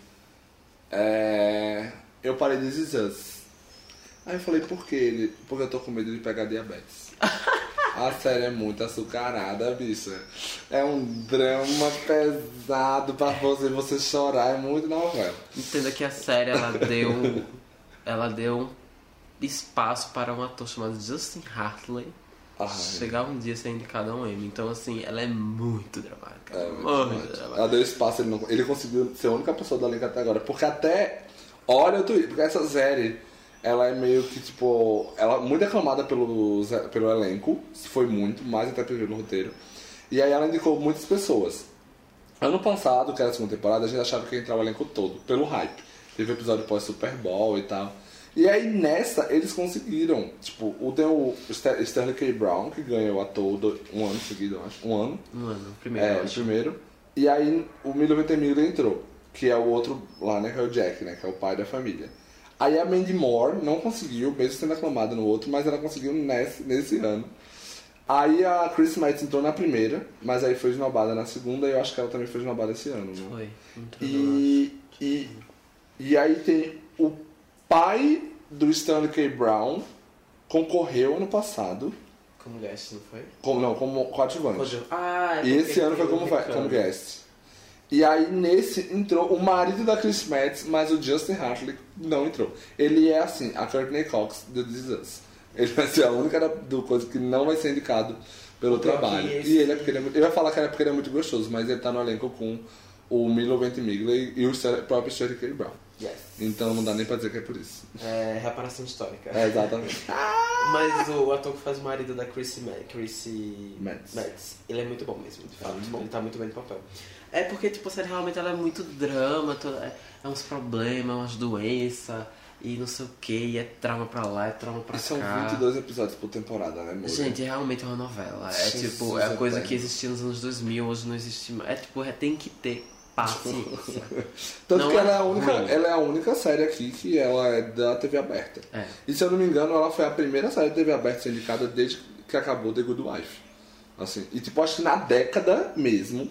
É, eu parei de Us. Aí eu falei, por quê? Ele, porque eu tô com medo de pegar diabetes. A série é muito açucarada, bicha. É um drama pesado pra você, você chorar, é muito novela. Entenda que a série ela deu ela deu espaço para um ator chamado Justin Hartley Ai. chegar um dia a ser indicado a um Emmy. Então assim, ela é muito dramática. É, muito muito dramática. Ela deu espaço, ele, não, ele conseguiu ser a única pessoa da elenco até agora. Porque até. Olha o tweet, porque essa série, ela é meio que tipo. Ela é muito aclamada pelo, pelo elenco, foi muito, mais até pelo roteiro. E aí ela indicou muitas pessoas. Ano passado, que era a segunda temporada, a gente achava que ia entrar o elenco todo, pelo hype. Teve episódio pós Super Bowl e tal. E aí nessa eles conseguiram. Tipo, o tem o Ster- Sterling K. Brown, que ganhou ator do, um ano seguido, eu acho. Um ano. Mano, primeiro, É, primeiro. E aí o Milo Ventimiglia entrou, que é o outro lá, né, que é o Jack, né, que é o pai da família. Aí a Mandy Moore não conseguiu, mesmo sendo aclamada no outro, mas ela conseguiu nesse, nesse ano. Aí a Chris Metz entrou na primeira, mas aí foi esnobada na segunda e eu acho que ela também foi esnobada esse ano. Né? Foi. Muito E, e, e aí tem o pai do Stanley K. Brown, concorreu ano passado, Como guest, não foi? como, não, como coadjuvante. Ah, é E esse ano foi como, como guest. E aí nesse entrou o marido da Chris Metz, mas o Justin Hartley não entrou. Ele é assim, a Courtney Cox do This. Ele vai ser a única da- do coisa que não vai ser indicado pelo trabalho. esse- E ele é porque ele é ia falar que era porque ele é muito gostoso, mas ele tá no elenco com o Milo Ventimiglia e o próprio Sterling K. Brown. Yes. Então não dá nem pra dizer que é por isso. É reparação histórica. É, exatamente. Mas o ator que faz o marido da Chrissy, Ma Chrissy Metz. Metz, ele é muito bom mesmo, de fato. bom. Ele tá muito bem no papel. É porque, tipo, a série realmente ela é muito drama, toda, é, é uns problemas, umas doenças, e não sei o que, e é trauma pra lá, é trauma pra E são cá. 22 episódios por temporada, né, amor? Gente, realmente é uma novela. É Jesus tipo, é a coisa que existia nos anos 2000, hoje não existe mais. É tipo, é, tem que ter paciência. Tanto Não que ela é é, a única, ruim. ela é a única série aqui que ela é da TV aberta. É. E se eu não me engano, ela foi a primeira série de TV aberta a ser indicada desde que acabou The Good Wife. Assim, e tipo, acho que na década mesmo,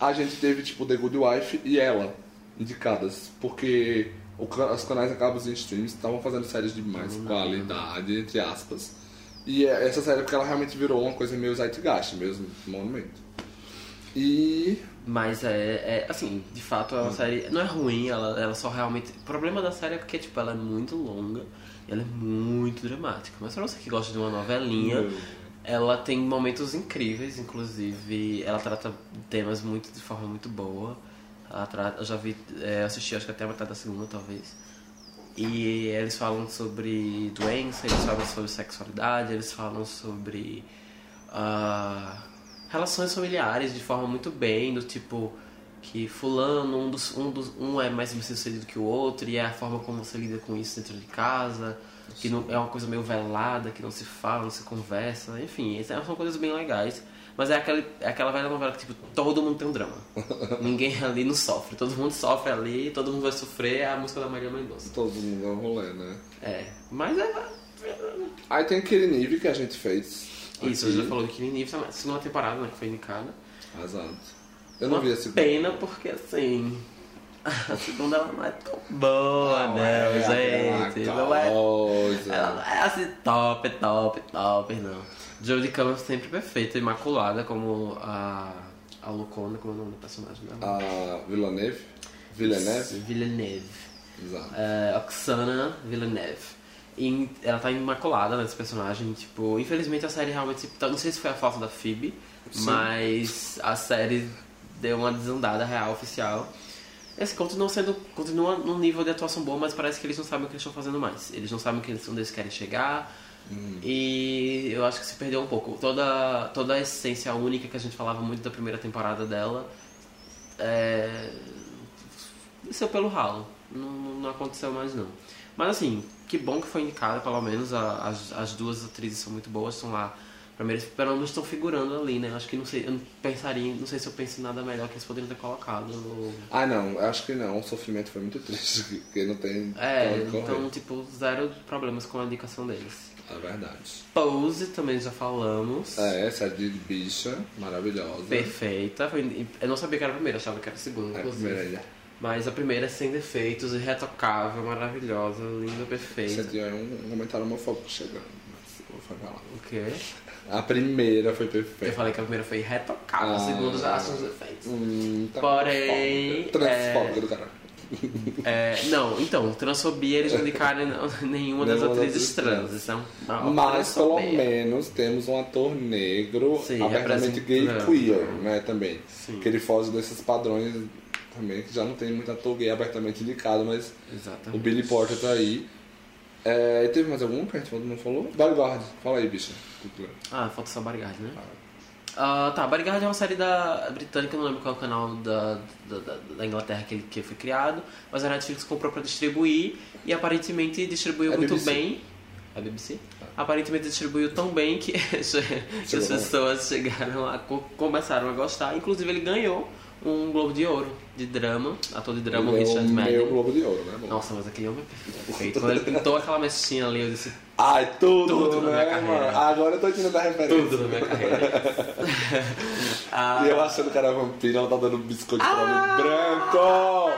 a gente teve tipo The Good Wife e ela indicadas. Porque os canais acabam em streams estavam fazendo séries de mais qualidade, entre aspas. E é- essa série, porque ela realmente virou uma coisa meio zeitgeist mesmo, monumento. E Mas é, é, assim, de fato é uma série. Não é ruim, ela, ela só realmente. O problema da série é porque, tipo, ela é muito longa e ela é muito dramática. Mas pra você que gosta de uma novelinha, Hum. Ela tem momentos incríveis, inclusive ela trata temas muito de forma muito boa. Ela trata, eu já vi, é, assisti acho que até a metade da segunda talvez. E eles falam sobre doença, eles falam sobre sexualidade, eles falam sobre ah, relações familiares de forma muito bem, do tipo que fulano, um, dos, um, dos, um é mais bem sucedido que o outro, e é a forma como você lida com isso dentro de casa, que não, é uma coisa meio velada, que não se fala, não se conversa, enfim, são coisas bem legais. Mas é aquela, é aquela velha novela que, tipo, todo mundo tem um drama. Ninguém ali não sofre. Todo mundo sofre ali, todo mundo vai sofrer. É a música da Maria Mendonça. Todo mundo é um rolê, né? É. Mas é... Aí tem aquele nível que a gente fez. Isso, aqui. já falou que Nível, segunda temporada, né, que foi indicada. Arrasado. Eu não Uma vi segunda. pena porque, assim... A segunda ela não é tão boa, Não né, é gente? aquela Não é... Ela não é assim top, top, top, não. Jodie Cameron sempre perfeita, imaculada, como a... A Lucona, como é o nome do personagem dela? A Villeneuve. Villeneuve? Villeneuve. Exato. É, Oksana Villeneuve. E ela tá imaculada nesse personagem, tipo, infelizmente a série realmente, não sei se foi a falta da Phoebe, Sim. mas a série deu uma desandada real, oficial. Esse continua sendo, continua num nível de atuação bom, mas parece que eles não sabem o que eles estão fazendo mais. Eles não sabem onde eles querem chegar. E eu acho que se perdeu um pouco. Toda, toda a essência única que a gente falava muito da primeira temporada dela é, desceu pelo ralo. Não, não aconteceu mais não. Mas assim, que bom que foi indicada, pelo menos. A- As, as duas atrizes são muito boas, estão lá. Primeiro, pelo menos estão figurando ali, né? Acho que não sei, eu não pensaria, não sei se eu penso em nada melhor que eles poderiam ter colocado. no- Ah, não, acho que não. O sofrimento foi muito triste, porque não tem. É, então, tipo, zero problemas com a indicação deles. É verdade. Pose também já falamos. É, essa de bicha, maravilhosa. Perfeita. Eu não sabia que era a primeira, achava que era a segunda, É a inclusive. primeira ainda. Mas a primeira é sem defeitos, irretocável, maravilhosa, linda, Você perfeita. tinha um comentário homofóbico chegando, mas eu vou falar. O quê? A primeira foi Eu perfeita. falei que a primeira foi irretocável, a Ah. segunda já acha os defeitos. Hum, tá Porém, Transfóbica do caralho. É, não, então, transfobia eles não indicaram nenhuma das Nenhuma atrizes trans. é uma Mas pelo menos temos um ator negro Sim, abertamente gay e queer, né, também. Sim. Que ele foge desses padrões também, que já não tem muito ator gay abertamente indicado, mas Exatamente. o Billy Porter tá aí. É, teve mais algum que a gente não falou? Bodyguard, fala aí, bicha. Ah, falta só Bodyguard, né? Ah, tá, Bodyguard é uma série da britânica, não lembro qual é o canal da, da, da- da Inglaterra que, ele, que foi criado, mas a Netflix comprou pra distribuir e aparentemente distribuiu É muito BBC. bem. É BBC? Aparentemente distribuiu tão bem que, que as pessoas chegaram a co- começaram a gostar. Inclusive ele ganhou um Globo de Ouro de drama, ator de drama, o é Richard o meu Madden. Globo de Ouro, né, amor? Nossa, mas aquele homem é perfeito. Quando ele pintou aquela mechinha ali, eu disse Ai, tudo, Tudo na né, minha carreira. mano? Agora eu tô entendendo a referência. tudo na minha carreira. Ah, E eu achando que era vampiro, ela tá dando biscoito pra mim branco!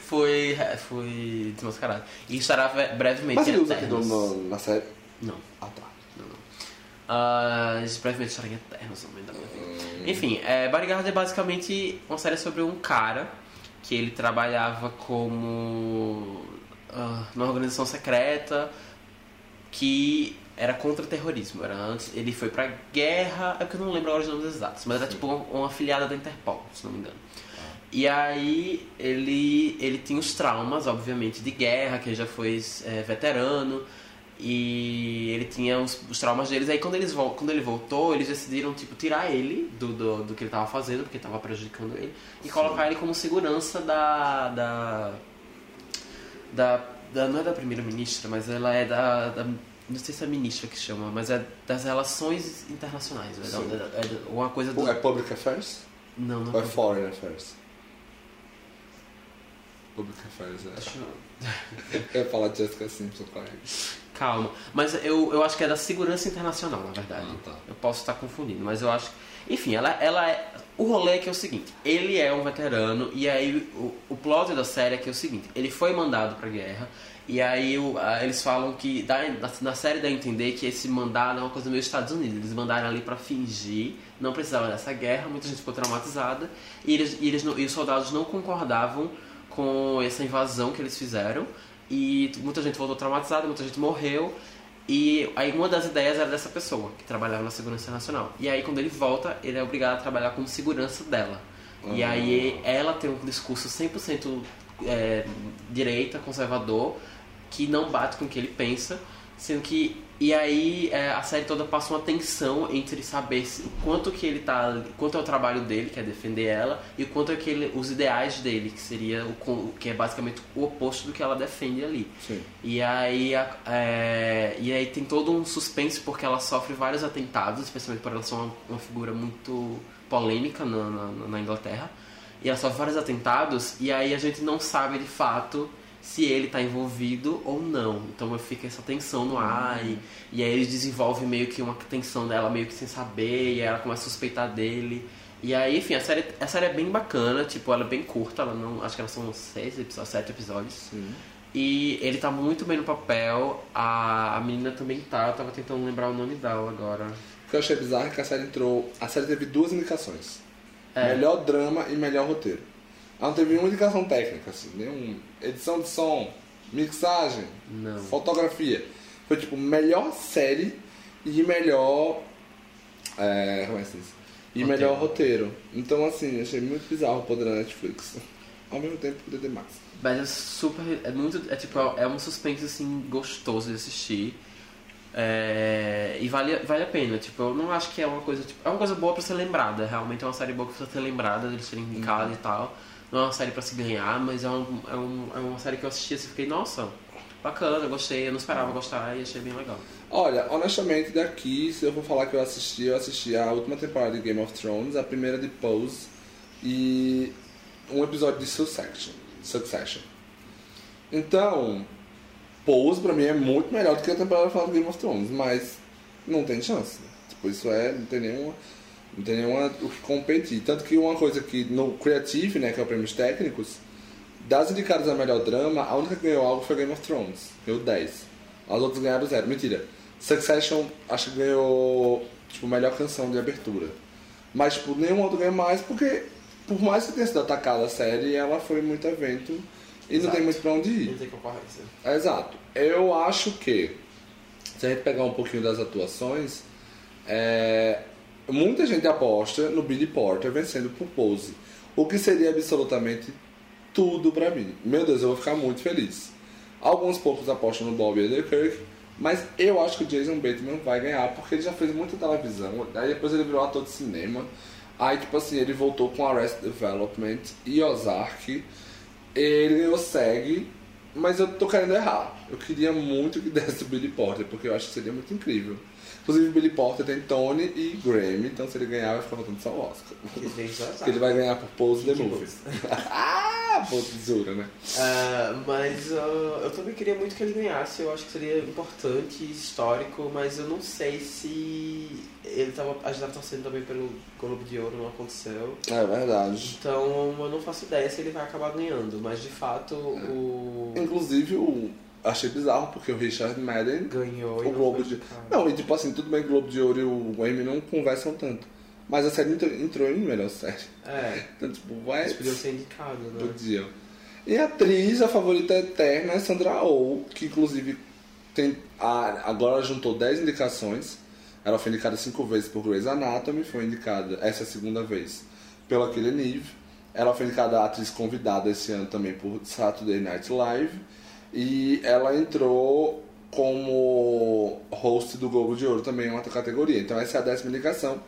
foi, foi desmascarado. E estará ve- brevemente Mas ele usa aqui na série? Não, Ah, tá. não, não. Ah, brevemente estará em Eternos, no momento da minha. Enfim, é, Bodyguard é basicamente uma série sobre um cara que ele trabalhava como ah, numa organização secreta que era contra terrorismo. Era antes, ele foi pra guerra, é porque eu não lembro agora os nomes exatos, mas era tipo uma, uma afiliada da Interpol, se não me engano. E aí ele, ele tinha os traumas, obviamente, de guerra, que ele já foi é, veterano. E ele tinha os, os traumas deles. Aí quando, eles, quando ele voltou, eles decidiram tipo, tirar ele do, do, do que ele estava fazendo, porque estava prejudicando ele, e colocar ele como segurança da. da, da, da- não é da primeira-ministra, mas ela é da, da- Não sei se é ministra que chama, mas é das relações internacionais. É, da- Sim. é, da- é uma coisa do. É Public Affairs? Não, não Ou é Foreign Affairs? Public Affairs, é. Eu- ia falar de Jessica Simpson, corre. Calma, mas eu, eu acho que é da segurança internacional, na verdade. Ah, tá. Eu posso estar confundindo, mas eu acho. Enfim, ela, ela é. O rolê é que é o seguinte: ele é um veterano, e aí o, o plot da série é que é o seguinte: ele foi mandado pra guerra, e aí o- a- eles falam que. Dá, na, na série dá a entender que esse mandado é uma coisa meio Estados Unidos. Eles mandaram ali pra fingir, não precisava dessa guerra, muita gente ficou traumatizada, e, eles, e, eles e os soldados não concordavam com essa invasão que eles fizeram. E muita gente voltou traumatizada, muita gente morreu. E aí uma das ideias era dessa pessoa, que trabalhava na Segurança Nacional. E aí quando ele volta, ele é obrigado a trabalhar como segurança dela. E Ah. aí ela tem um discurso 100% é, direita, conservador, que não bate com o que ele pensa, sendo que e aí é, a série toda passa uma tensão entre saber se- o quanto que ele tá, quanto é o trabalho dele, que é defender ela, e quanto é que ele, os ideais dele, que seria o que é basicamente o oposto do que ela defende ali. Sim. E aí, a- é, e aí tem todo um suspense porque ela sofre vários atentados, especialmente por ela ser uma, uma figura muito polêmica na, na, na Inglaterra. E ela sofre vários atentados e aí a gente não sabe de fato se ele está envolvido ou não. Então fica essa tensão no ar e, e aí eles desenvolvem meio que uma tensão dela meio que sem saber e ela começa a suspeitar dele. E aí, enfim, a série, a série é bem bacana, tipo, ela é bem curta, ela não, acho que elas são seis episódios, sete episódios. Sim. E ele tá muito bem no papel, a, a menina também tá, eu tava tentando lembrar o nome dela agora. O que eu achei bizarro é que a série entrou. A série teve duas indicações: É. melhor drama e melhor roteiro. Ela não teve nenhuma indicação técnica, assim, nenhum. Edição de som, mixagem, Não. fotografia. Foi tipo melhor série e melhor. É, como é que se diz? E Roteiro. melhor roteiro. Então, assim, achei muito bizarro o poder da Netflix. Ao mesmo tempo, poder ter mais. Mas é super. É muito. É tipo, é um suspense assim gostoso de assistir. É, e vale, vale a pena, tipo, eu não acho que é uma coisa, tipo, é uma coisa boa pra ser lembrada, realmente é uma série boa pra ser lembrada, de ser indicada e tal. Não é uma série pra se ganhar, mas é, um, é, um, é uma série que eu assisti assim, fiquei, nossa, bacana, gostei, eu não esperava gostar e achei bem legal. Olha, honestamente, daqui, se eu for falar que eu assisti, eu assisti a última temporada de Game of Thrones, a primeira de Pose e um episódio de Succession. Succession. Então, Pose pra mim é muito melhor do que a temporada de Game of Thrones, mas não tem chance. Tipo, isso é, não tem nenhuma, não tem nenhuma o que competir. Tanto que uma coisa que no Creative, né, que é o prêmios técnicos, das indicadas a melhor drama, a única que ganhou algo foi Game of Thrones. Ganhou 10. As outras ganharam zero. Mentira. Succession acho que ganhou tipo melhor canção de abertura. Mas tipo, nenhum outro ganhou mais porque por mais que tenha sido atacada a série, ela foi muito evento e não Exato. tem muito pra onde ir. Não tem concorrência. Exato. Eu acho que, se a gente pegar um pouquinho das atuações, é, muita gente aposta no Billy Porter vencendo por Pose. O que seria absolutamente tudo pra mim. Meu Deus, eu vou ficar muito feliz. Alguns poucos apostam no Bob Kirk, mas eu acho que o Jason Bateman vai ganhar porque ele já fez muita televisão. Aí depois ele virou ator de cinema. Aí, tipo assim, ele voltou com Arrested Development e Ozark. Ele ganhou SEG, mas eu tô querendo errar. Eu queria muito que desse o Billy Porter, porque eu acho que seria muito incrível. Inclusive, Billy Porter tem Tony e Grammy, então se ele ganhar, vai ficar faltando só o Oscar. Que ele vai ganhar por Pose the Movie. ah, pô, tesoura, né? Ah, mas ah, eu também queria muito que ele ganhasse, eu acho que seria importante, histórico, mas eu não sei se ele tava. A gente tava torcendo também pelo Globo de Ouro, não aconteceu. É verdade. Então eu não faço ideia se ele vai acabar ganhando, mas de fato o. Inclusive, o... achei bizarro, porque o Richard Madden Ganhou o Globo de. Não, e tipo assim, tudo bem que o Globo de Ouro e o Emmy não conversam tanto. Mas a série entrou, em melhor série. É, Então, tipo, vai. eles podiam ser indicados, né? Podiam. E a atriz, a favorita eterna é Sandra Oh, que inclusive tem. A, agora juntou 10 indicações. Ela foi indicada 5 vezes por Grey's Anatomy, foi indicada, essa é a segunda vez, pela Killing Eve. Ela foi indicada a atriz convidada esse ano também por Saturday Night Live. E ela entrou como host do Globo de Ouro também em outra categoria. Então essa é a décima indicação.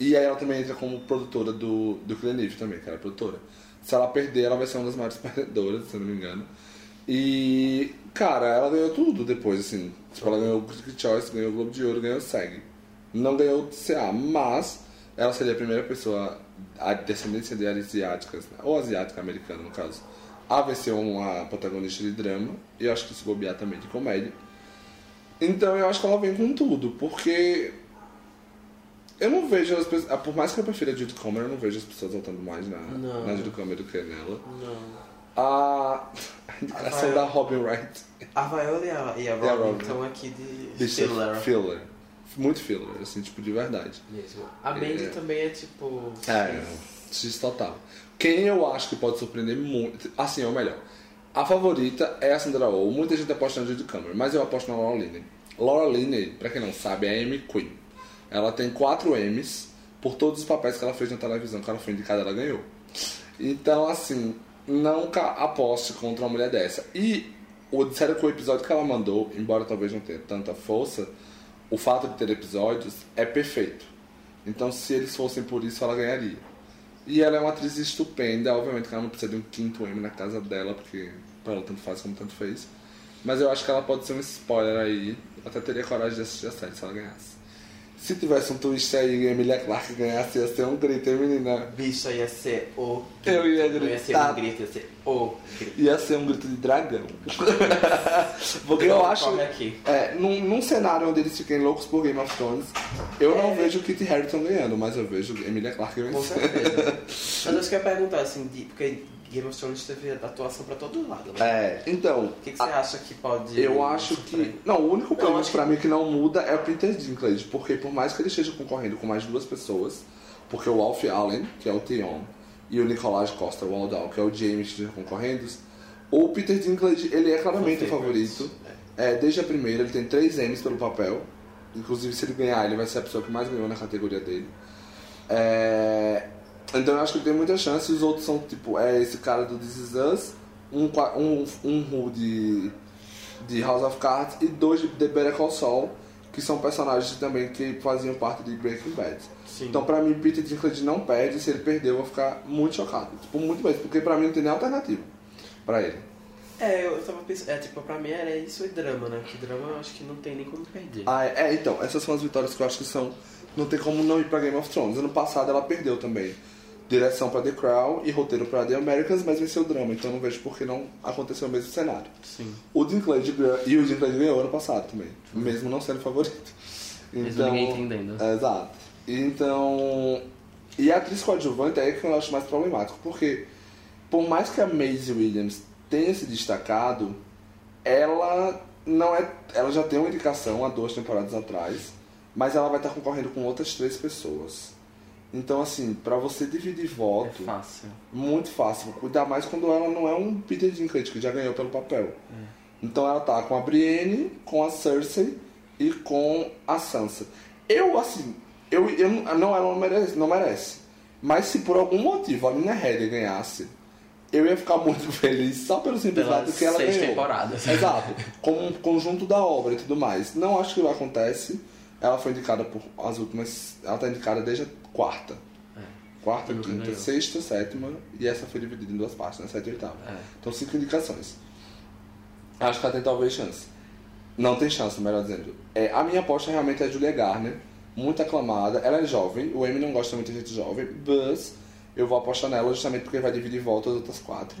E aí ela também entra como produtora do, do Eve também, que ela é produtora. Se ela perder, ela vai ser uma das maiores perdedoras, se eu não me engano. E, cara, ela ganhou tudo depois, assim. Tipo, ela ganhou o Critics' Choice, ganhou o Globo de Ouro, ganhou o SEG. Não ganhou o CA, mas ela seria a primeira pessoa, a descendência de asiáticas, né? ou asiática americana no caso, a vencer uma protagonista de drama, e eu acho que se bobear também de comédia. Então eu acho que ela vem com tudo, porque eu não vejo as pessoas. Por mais que eu prefira a Judy Comer, eu não vejo as pessoas voltando mais na, Não. na Comer do que nela. Não. A, a indicação A da Robin Wright. A Viola e a, e a a Robin Robin. estão aqui de Bicho, filler filler. Muito filler, assim, tipo, de verdade. mesmo. A Mandy É. também é tipo. É, X total. Quem eu acho que pode surpreender muito. Assim, é o melhor. A favorita é a Sandra Oh. Muita gente aposta na Judy Cameron, mas eu aposto na Laura Linney. Laura Linney, pra quem não sabe, é a Amy Queen. Ela tem quatro M's por todos os papéis que ela fez na televisão, que ela foi indicada, ela ganhou. Então, assim, nunca aposte contra uma mulher dessa. E o disseram que o episódio que ela mandou, embora talvez não tenha tanta força, o fato de ter episódios é perfeito. Então, se eles fossem por isso, ela ganharia. E ela é uma atriz estupenda, obviamente que ela não precisa de um quinto M na casa dela, porque pra ela tanto faz como tanto fez. Mas eu acho que ela pode ser um spoiler aí. Até teria coragem de assistir a série se ela ganhasse. Se tivesse um twist aí e Emilia Clarke ganhasse, ia ser um grito, hein, menina? Bicho, ia ser o Eu ia Não ia ser gritar. um grito, ia ser o grito. Ia ser um grito de dragão. Porque eu acho. aqui. É, num, num cenário onde eles fiquem loucos por Game of Thrones, eu não É. vejo Kit Harington ganhando, mas eu vejo Emilia Clarke Com vencendo. certeza. Mas eu queria perguntar, assim, de- porque Game of Thrones teve atuação pra todo lado, né? É, então. O que, que você acha que pode. Eu acho que. Não, o único prêmio acho pra que- mim que não muda é o Peter Dinklage, porque por mais que ele esteja concorrendo com mais duas pessoas, porque o Alfie Allen, que é o Theon, e o Nicolás Costa Waldau, que é o James, estejam concorrendo, o Peter Dinklage, ele é claramente o favorito. É, desde a primeira, ele tem três M's pelo papel. Inclusive, se ele ganhar, ele vai ser a pessoa que mais ganhou na categoria dele. É, então eu acho que tem muita chance. Os outros são tipo, é esse cara do This Is Us, um, qua- um, um Who de, de House of Cards e dois de The Better Call Saul, que são personagens também que faziam parte de Breaking Bad. Sim. Então pra mim, Peter Dinklage não perde. Se ele perder, eu vou ficar muito chocado. Tipo, muito mesmo, porque pra mim não tem nem alternativa pra ele. É, eu tava pensando. É, tipo, pra mim era isso e drama, né? Que drama eu acho que não tem nem como perder. Ah, é, é, então, essas são as vitórias que eu acho que são. Não tem como não ir pra Game of Thrones. Ano passado ela perdeu também. Direção pra The Crown e roteiro pra The Americans, mas venceu o drama, então não vejo por que não aconteceu o mesmo cenário. Sim. O Dinklage e o Dinklage ganhou ano passado também, mesmo não sendo favorito. Mesmo ninguém entendendo. É, exato. Então. E a atriz coadjuvante é que eu acho mais problemático, porque por mais que a Maisie Williams tenha se destacado, ela não é. Ela já tem uma indicação há duas temporadas atrás, mas ela vai estar concorrendo com outras três pessoas. Então, assim, pra você dividir É voto, fácil. muito fácil. Cuidar mais quando ela não é um Peter Dinklage, que já ganhou pelo papel. Então ela tá com a Brienne, com a Cersei e com a Sansa. Eu, assim, eu, eu não, ela não merece, não merece. Mas se por algum motivo a Nina Headey ganhasse, eu ia ficar muito feliz só pelo simples fato que ela seis ganhou. temporadas. Exato. Como um conjunto da obra e tudo mais. Não acho que acontece. Ela foi indicada por as últimas. Ela tá indicada desde a quarta. Quarta, E nunca quinta, ganhou. sexta, sétima. E essa foi dividida em duas partes, né? Sete e oitava. É. Então cinco indicações. Acho que ela tem talvez chance. Não tem chance, melhor dizendo. É, a minha aposta realmente é a Julia Garner, muito aclamada. Ela é jovem, o Emmy não gosta muito de gente jovem, mas eu vou apostar nela justamente porque vai dividir volta as outras quatro.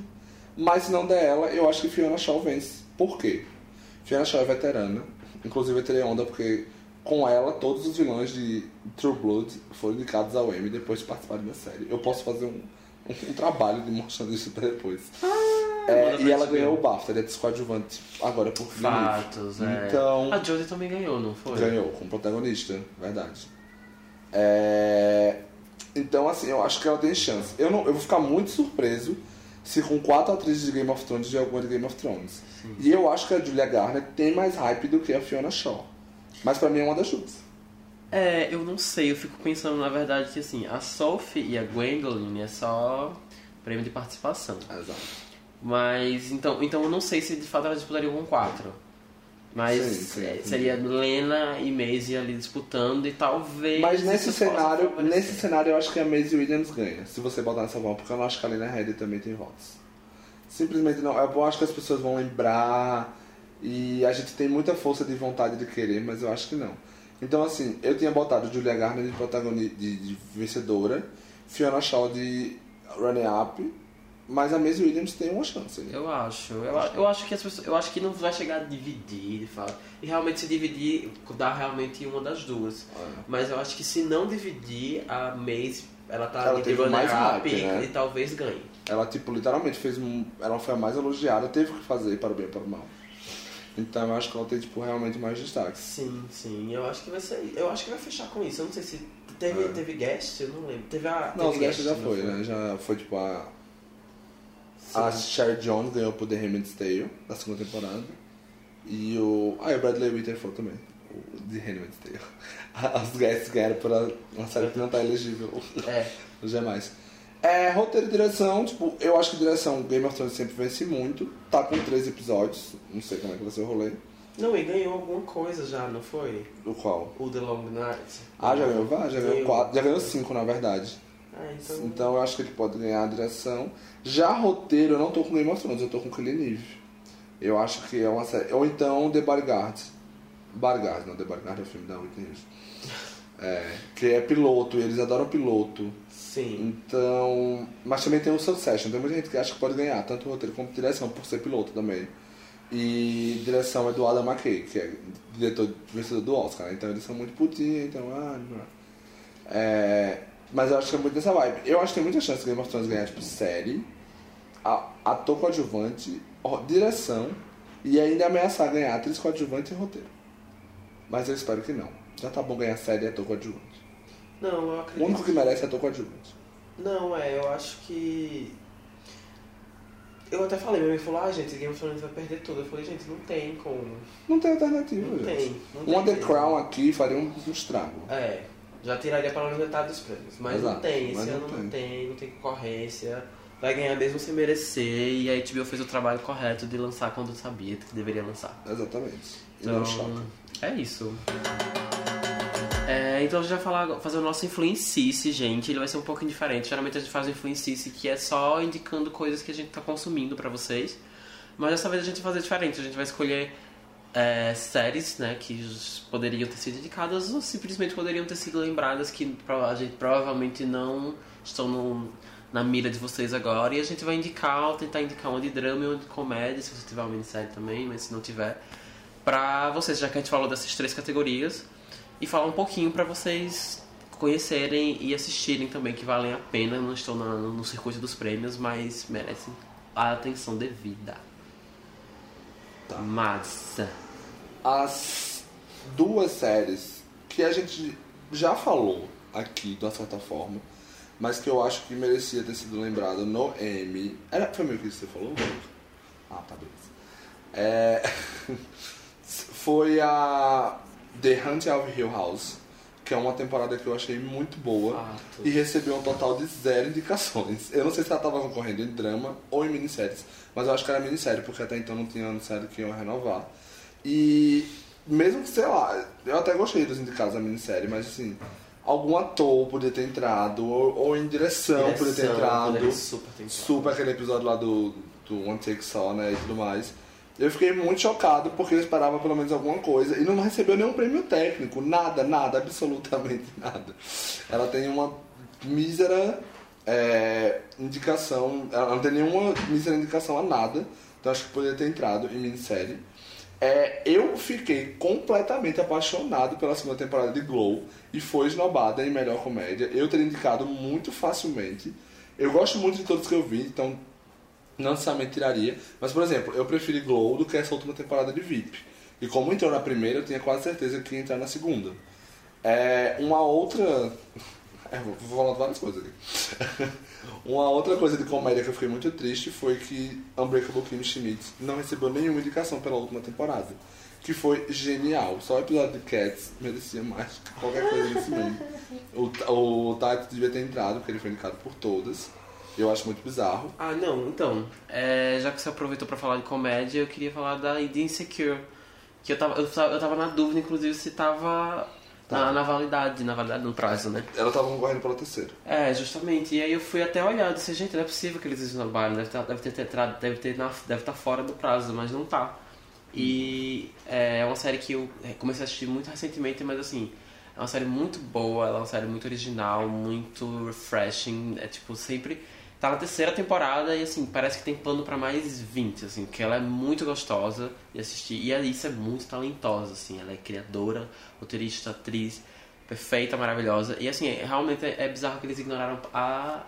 Mas se não der ela, eu acho que Fiona Shaw vence. Por quê? Fiona Shaw é veterana, inclusive eu tirei onda porque com ela todos os vilões de True Blood foram indicados ao Emmy depois de participarem da série. Eu posso fazer um, um, um trabalho de mostrando isso pra depois. É, manda e ela ganhou o BAFTA, ele é de coadjuvante agora por Leaf. Fatos, é. Então- A Jodie também ganhou, não foi? Ganhou, como protagonista, verdade. É, Então, assim, eu acho que ela tem chance. Eu, não, eu vou ficar muito surpreso se com quatro atrizes de Game of Thrones de alguma de Game of Thrones. E eu acho que a Julia Garner tem mais hype do que a Fiona Shaw. Mas pra mim é uma das duas. É, eu não sei, eu fico pensando na verdade que assim, a Sophie e a Gwendolyn é só prêmio de participação. Exato. Mas então, então eu não sei se de fato elas disputariam com quatro. Mas Sim, sim, é, sim. seria Lena e Maisie ali disputando e talvez. Mas nesse cenário, nesse cenário eu acho que a Maisie Williams ganha. Se você botar nessa mão, porque eu não acho que a Lena Headey também tem votos. Simplesmente não. Eu acho que as pessoas vão lembrar e a gente tem muita força de vontade de querer, mas eu acho que não. Então assim, eu tinha botado Julia Garner de protagonista, de, de vencedora, Fiona Shaw de running up, mas a Maisie Williams tem uma chance. né? Eu acho, eu, eu acho que as pessoas, eu acho que não vai chegar a dividir, de fato. E realmente se dividir, dá realmente uma das duas. É. Mas eu acho que se não dividir, a Maze, ela tá Ela teve mais hype, e, né? e talvez ganhe. Ela, tipo, literalmente fez um. Ela foi a mais elogiada, teve que fazer para o bem e para o mal. Então eu acho que ela tem, tipo, realmente mais destaque. Sim, sim, eu acho que vai ser. Eu acho que vai fechar com isso. Eu não sei se teve, É. teve guest, eu não lembro. Teve a. Não, os teve guests já não foi, né? Já foi, tipo, a. A Sherry Jones ganhou por The Handmaid's Tale, da segunda temporada. E o. Ah, e o Bradley Whitford também. O de Handmaid's Tale. As guests ganharam por uma série que não tá elegível. É. Jamais. É, roteiro e direção, tipo, eu acho que direção Game of Thrones sempre vence muito. Tá com três episódios, não sei como é que vai ser o rolê. Não, e ganhou alguma coisa já, não foi? O qual? O The Long Night. Ah, já ganhou vários, já ganhou Ganhou. quatro, já ganhou cinco na verdade. Ah, então... Então eu acho que ele pode ganhar a direção. Já roteiro, eu não tô com Game of Thrones, eu tô com Killing Eve. Eu acho que é uma série. Ou então The Bodyguard. Bodyguard, não, The Bodyguard é o filme da Whitney Houston. É, que é piloto, e eles adoram piloto. Sim. Então. Mas também tem o Succession, tem muita gente que acha que pode ganhar, tanto roteiro como direção, por ser piloto também. E direção é do Adam McKay, que é diretor vencedor do Oscar, né? então eles são muito putinhos, então. Ah, não. É, mas eu acho que é muito dessa vibe. Eu acho que tem muita chance de Game of Thrones ganhar, tipo, série, ator coadjuvante, direção, e ainda ameaçar ganhar atriz coadjuvante e roteiro. Mas eu espero que não. Já tá bom ganhar série e ator coadjuvante. Não, eu O acredito. único que merece é ator coadjuvante. Não, é, eu acho que. Eu até falei, meu amigo falou, ah, gente, Game of Thrones vai perder tudo. Eu falei, gente, não tem como. Não tem alternativa, Não gente. tem. Não Um tem The mesmo. Crown aqui faria um, um estrago. É, já tiraria pelo menos metade dos prêmios. Mas não Exato, tem, esse mas não ano não tem. não tem concorrência. Vai ganhar mesmo sem merecer. E a HBO fez o trabalho correto de lançar quando sabia que deveria lançar. Exatamente. E Então, não choca. é isso. É, então a gente vai falar, fazer o nosso influencice, gente. Ele vai ser um pouquinho diferente. Geralmente a gente faz o influencice que é só indicando coisas que a gente tá consumindo pra vocês. Mas dessa vez a gente vai fazer diferente. A gente vai escolher é, séries, né, que poderiam ter sido indicadas ou simplesmente poderiam ter sido lembradas que a gente provavelmente não estão no- na mira de vocês agora. E a gente vai indicar, tentar indicar uma de drama e uma de comédia, se você tiver uma minissérie também, mas se não tiver, pra vocês, já que a gente falou dessas três categorias, e falar um pouquinho pra vocês conhecerem e assistirem também, que valem a pena, não estão na- no circuito dos prêmios, mas merecem a atenção devida. Tá. Massa. As duas séries que a gente já falou aqui, de uma certa forma, mas que eu acho que merecia ter sido lembrado no M. Era, foi meio que isso que você falou? Ah, tá, beleza. É, foi a The Hunt of Hill House, que é uma temporada que eu achei muito boa Fato. e recebeu um total de zero indicações. Eu não sei se ela estava concorrendo em drama ou em minisséries, mas eu acho que era minissérie, porque até então não tinha anunciado que iam renovar. E mesmo que, sei lá, eu até gostei dos indicados da minissérie, mas assim, algum ator podia ter entrado, ou, ou em direção, podia ter Direção, entrado. super. Super aquele episódio lá do, do One Take Só, né, e tudo mais. Eu fiquei muito chocado porque eu esperava pelo menos alguma coisa e não recebeu nenhum prêmio técnico, nada, nada, absolutamente nada. Ela tem uma mísera é, indicação, ela não tem nenhuma mísera indicação a nada, então acho que poderia ter entrado em minissérie. É, eu fiquei completamente apaixonado pela segunda temporada de Glow e foi esnobada em melhor comédia. Eu teria indicado muito facilmente. Eu gosto muito de todos que eu vi, então não necessariamente tiraria. Mas, por exemplo, eu preferi Glow do que essa última temporada de VIP. E como entrou na primeira, eu tinha quase certeza que ia entrar na segunda. É, uma outra. É, vou de várias coisas aqui. uma outra coisa de comédia que eu fiquei muito triste foi que Unbreakable Kimmy Schmidt não recebeu nenhuma indicação pela última temporada. Que foi genial. Só o episódio de Cats merecia mais que qualquer coisa nesse mundo. O, o Taito devia ter entrado, porque ele foi indicado por todas. Eu acho muito bizarro. Ah, não, então, é, já que você aproveitou pra falar de comédia, eu queria falar da The Insecure. Que eu tava, eu tava, eu tava na dúvida, inclusive, se tava Tá. na, na validade, na validade, no prazo, né? Ela tava concorrendo pela terceira. É, justamente. E aí eu fui até olhar, disse, gente, não é possível que eles esnobaram, deve, tá- deve ter entrado, deve ter na, deve estar fora do prazo, mas não tá. E é uma série que eu comecei a assistir muito recentemente, mas assim, é uma série muito boa, ela é uma série muito original, muito refreshing, é tipo, sempre tá na terceira temporada e assim, parece que tem plano pra mais 20, assim, porque ela é muito gostosa de assistir e a Alice é muito talentosa, assim, ela é criadora, roteirista, atriz, perfeita, maravilhosa. E assim, é- realmente é, é bizarro que eles ignoraram a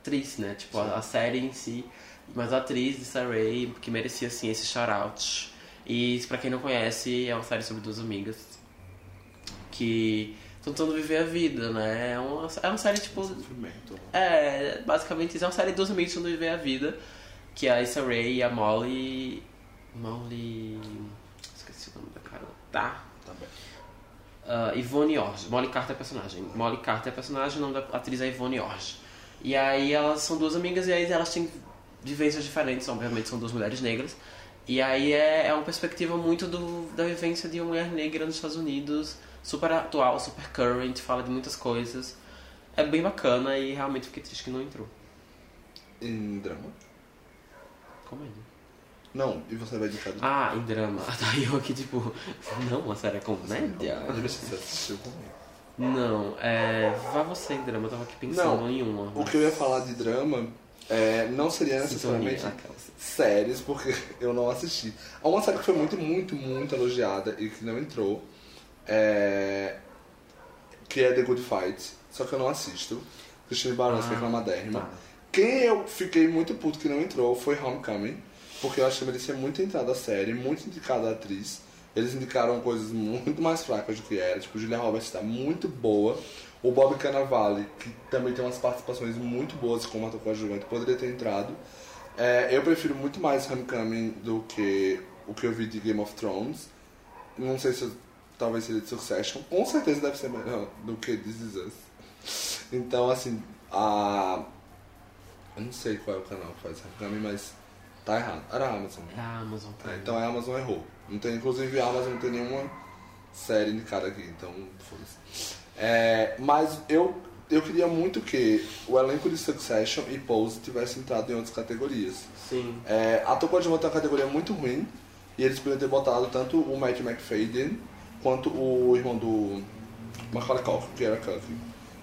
atriz, né? Tipo, a, a série em si. Mas a atriz de Ray que merecia, assim, esse shout-out. E pra quem não conhece, é uma série sobre duas amigas que tentando viver a vida, né? É uma, é uma série, tipo... Sofrimento. É, basicamente isso é uma série de duas amigas tentando viver a vida. Que é a Issa Rae e a Molly... Molly... esqueci o nome da garota. Tá bem. Uh, Ivone Orge. Molly Carter é personagem. Molly Carter é personagem, o nome da atriz é Ivone Orge. E aí elas são duas amigas e aí elas têm vivências diferentes, obviamente são duas mulheres negras. E aí é, é uma perspectiva muito do, da vivência de uma mulher negra nos Estados Unidos, super atual, super current, fala de muitas coisas. É bem bacana e realmente fiquei triste que não entrou. Em drama? Comédia. Não, e você vai indicar do Ah, em drama. Daí eu aqui tipo, não, a série é comédia? Você assistiu comigo. Não, é. Vá você em drama, eu tava aqui pensando Não, em uma. O que eu ia falar de drama é, não seria necessariamente séries, porque eu não assisti. Há uma série que foi muito, muito, muito elogiada e que não entrou, é, que é The Good Fight, só que eu não assisto. Christine é Ah, reclamadérrima. tá. Quem eu fiquei muito puto que não entrou foi Homecoming, porque eu acho que merecia muito entrar da série, muito indicada a atriz. Eles indicaram coisas muito mais fracas do que era, tipo, Julia Roberts tá muito boa. O Bob Cannavale, que também tem umas participações muito boas como ator coadjuvante, poderia ter entrado. É, eu prefiro muito mais Homecoming do que o que eu vi de Game of Thrones. Não sei se eu- talvez seria de Succession. Com certeza deve ser melhor do que This Is Us. Então, assim, a... Eu não sei qual é o canal que faz Homecoming, mas tá errado. Era a Amazon. É a Amazon É, Prime. então a Amazon errou. Não tem, inclusive a Amazon não tem nenhuma série indicada aqui, então foda-se. É, mas eu, eu queria muito que o elenco de Succession e Pose tivessem entrado em outras categorias. Sim. É, ator coadjuvante é uma categoria muito ruim e eles podiam ter botado tanto o Matt McFadden quanto o irmão do Macaulay Culkin, que era Culkin.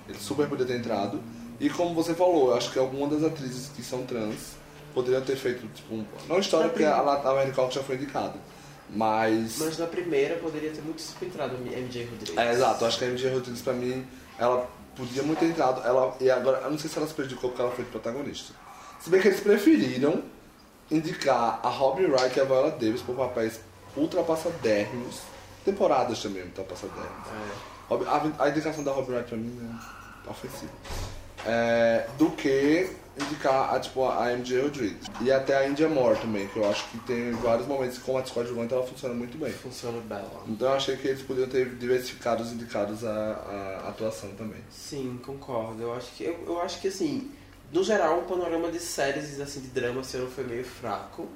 Ele super podia ter entrado. E como você falou, eu acho que algumas das atrizes que são trans poderiam ter feito, tipo, um, não história, porque a, a Mary Culkin já foi indicada. Mas. Mas na primeira poderia ter muito entrado a MJ Rodrigues. É, exato, eu acho que a MJ Rodrigues pra mim, ela podia muito ter entrado. Ela, e agora, eu não sei se ela se prejudicou porque ela foi protagonista. Se bem que eles preferiram indicar a Robin Wright e a Viola Davis por papéis ultrapassadérrimos, temporadas também ultrapassadérrimos. É. Rob- A, a indicação da Robin Wright pra mim é ofensiva. É, do que indicar a, tipo, a MJ Rodrigues. E até a India Moore também, que eu acho que tem vários momentos como a coadjuvante ela funciona muito bem. Funciona bela. Então eu achei que eles podiam ter diversificado os indicados à, à atuação também. Sim, concordo. Eu acho que eu, eu acho que assim, no geral, o panorama de séries assim de drama ano foi meio fraco,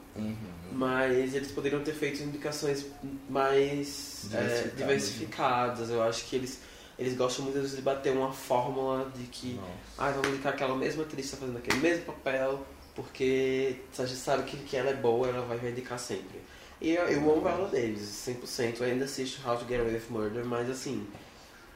mas eles poderiam ter feito indicações mais é, Diversificadas. diversificadas. Eu acho que eles eles gostam muito de bater uma fórmula de que ah, vamos indicar aquela mesma atriz está fazendo aquele mesmo papel, porque a gente sabe que, que ela é boa, ela vai indicar sempre. E eu, eu amo ela deles, 100%. Eu ainda assisto How to Get Away with Murder, mas assim,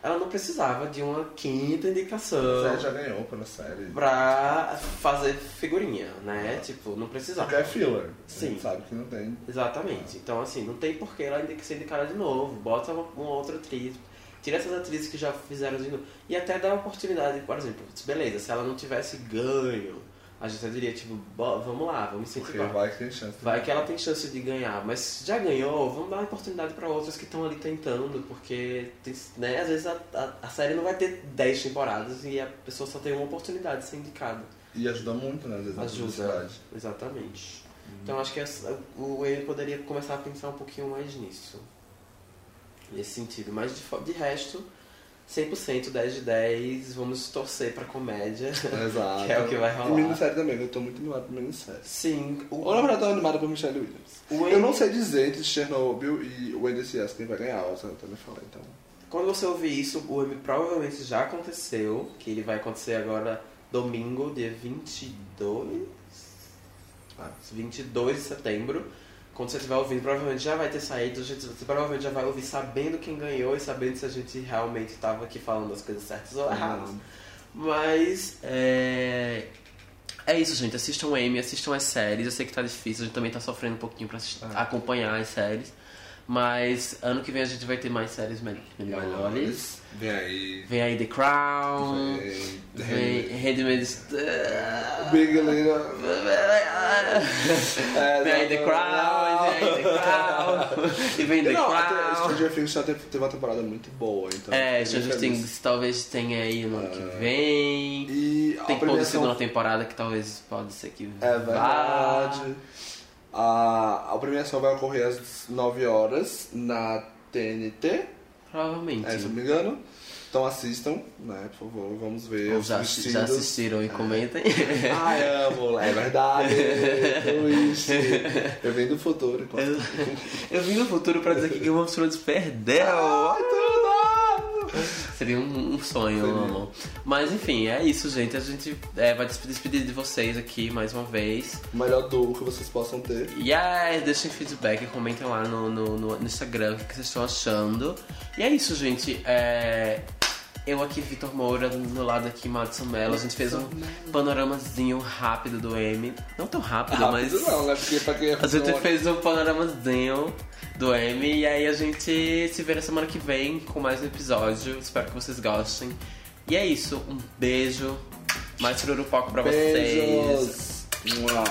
ela não precisava de uma quinta indicação Zé já ganhou pela série. pra fazer figurinha, né? Tipo, não Porque precisava. é filler. Sim. sabe que não tem. Exatamente. Então, assim, não tem por que ela ser indicada de novo. Bota uma, uma outra atriz. Tira essas atrizes que já fizeram de novo. E até dá a oportunidade, por exemplo, beleza, se ela não tivesse ganho, a gente até diria, tipo, "Bo- vamos lá, vamos Porque incentivar. vai que tem chance. Vai que ela tem chance de ganhar, mas já ganhou, vamos dar uma oportunidade para outras que estão ali tentando, porque tem- né, às vezes a, a, a série não vai ter 10 temporadas e a pessoa só tem uma oportunidade de ser indicada. E ajuda muito, né? Às vezes, Ajuda, exatamente. Então acho que essa- o ele poderia começar a pensar um pouquinho mais nisso. Nesse sentido. Mas de, de resto, 100%, 10 de 10, vamos torcer pra comédia. Exato. Que é o que vai rolar. E minissérie também, eu tô muito animado pra minissérie. Sim, o, Ou na verdade eu tô animado pra Michelle Williams. o Eu não sei dizer entre Chernobyl e o NCS quem vai ganhar, eu também falei, então. Quando você ouvir isso, o Emmy provavelmente já aconteceu, que ele vai acontecer agora domingo, dia 22, ah, 22 de setembro. Quando você estiver ouvindo, provavelmente já vai ter saído, você provavelmente já vai ouvir sabendo quem ganhou e sabendo se a gente realmente estava aqui falando as coisas certas ou erradas. Mas é... é isso, gente. Assistam o Amy, assistam as séries. Eu sei que tá difícil, a gente também tá sofrendo um pouquinho pra assist- Ah. acompanhar as séries. Mas ano que vem a gente vai ter mais séries me- melhores. Vem aí. Vem aí The Crown. Vem. Vem Handmaid's Big Little. É, Vem aí The Crown. Vem aí The Crown. E vem The Não, Crown. Stranger Things já teve, teve uma temporada muito boa, então. É, Stranger. Things talvez tenha aí no ano que É. vem. E Tem pouco premiação segunda temporada que talvez pode ser que É verdade. A, a premiação vai ocorrer às 9 horas na TNT, Provavelmente. é, se eu não me engano. Então assistam, né, por favor, vamos ver Ou já, já assistiram e comentem. Ai, amo, é verdade. Twist. Eu venho do futuro. Eu, eu vim no futuro pra dizer que Game of Thrones perdeu. Ai, tudo! Seria um, um sonho, Seria. amor. Mas enfim, é isso, gente. A gente é, vai despe- despedir de vocês aqui mais uma vez. O melhor duo que vocês possam ter. E aí, deixem feedback, comentem lá no, no, no- no Instagram o que vocês estão achando. E é isso, gente. É, Eu aqui, Vitor Moura, do meu lado aqui, Madison Mello. A gente fez um panoramazinho rápido do M. Não tão rápido, Rápido mas. não, né? Porque pra quem é A gente uma- fez um panoramazinho do M e aí a gente se vê na semana que vem com mais um episódio. Espero que vocês gostem. E é isso, um beijo, mais chururupoca pra vocês. Beijos! Mua.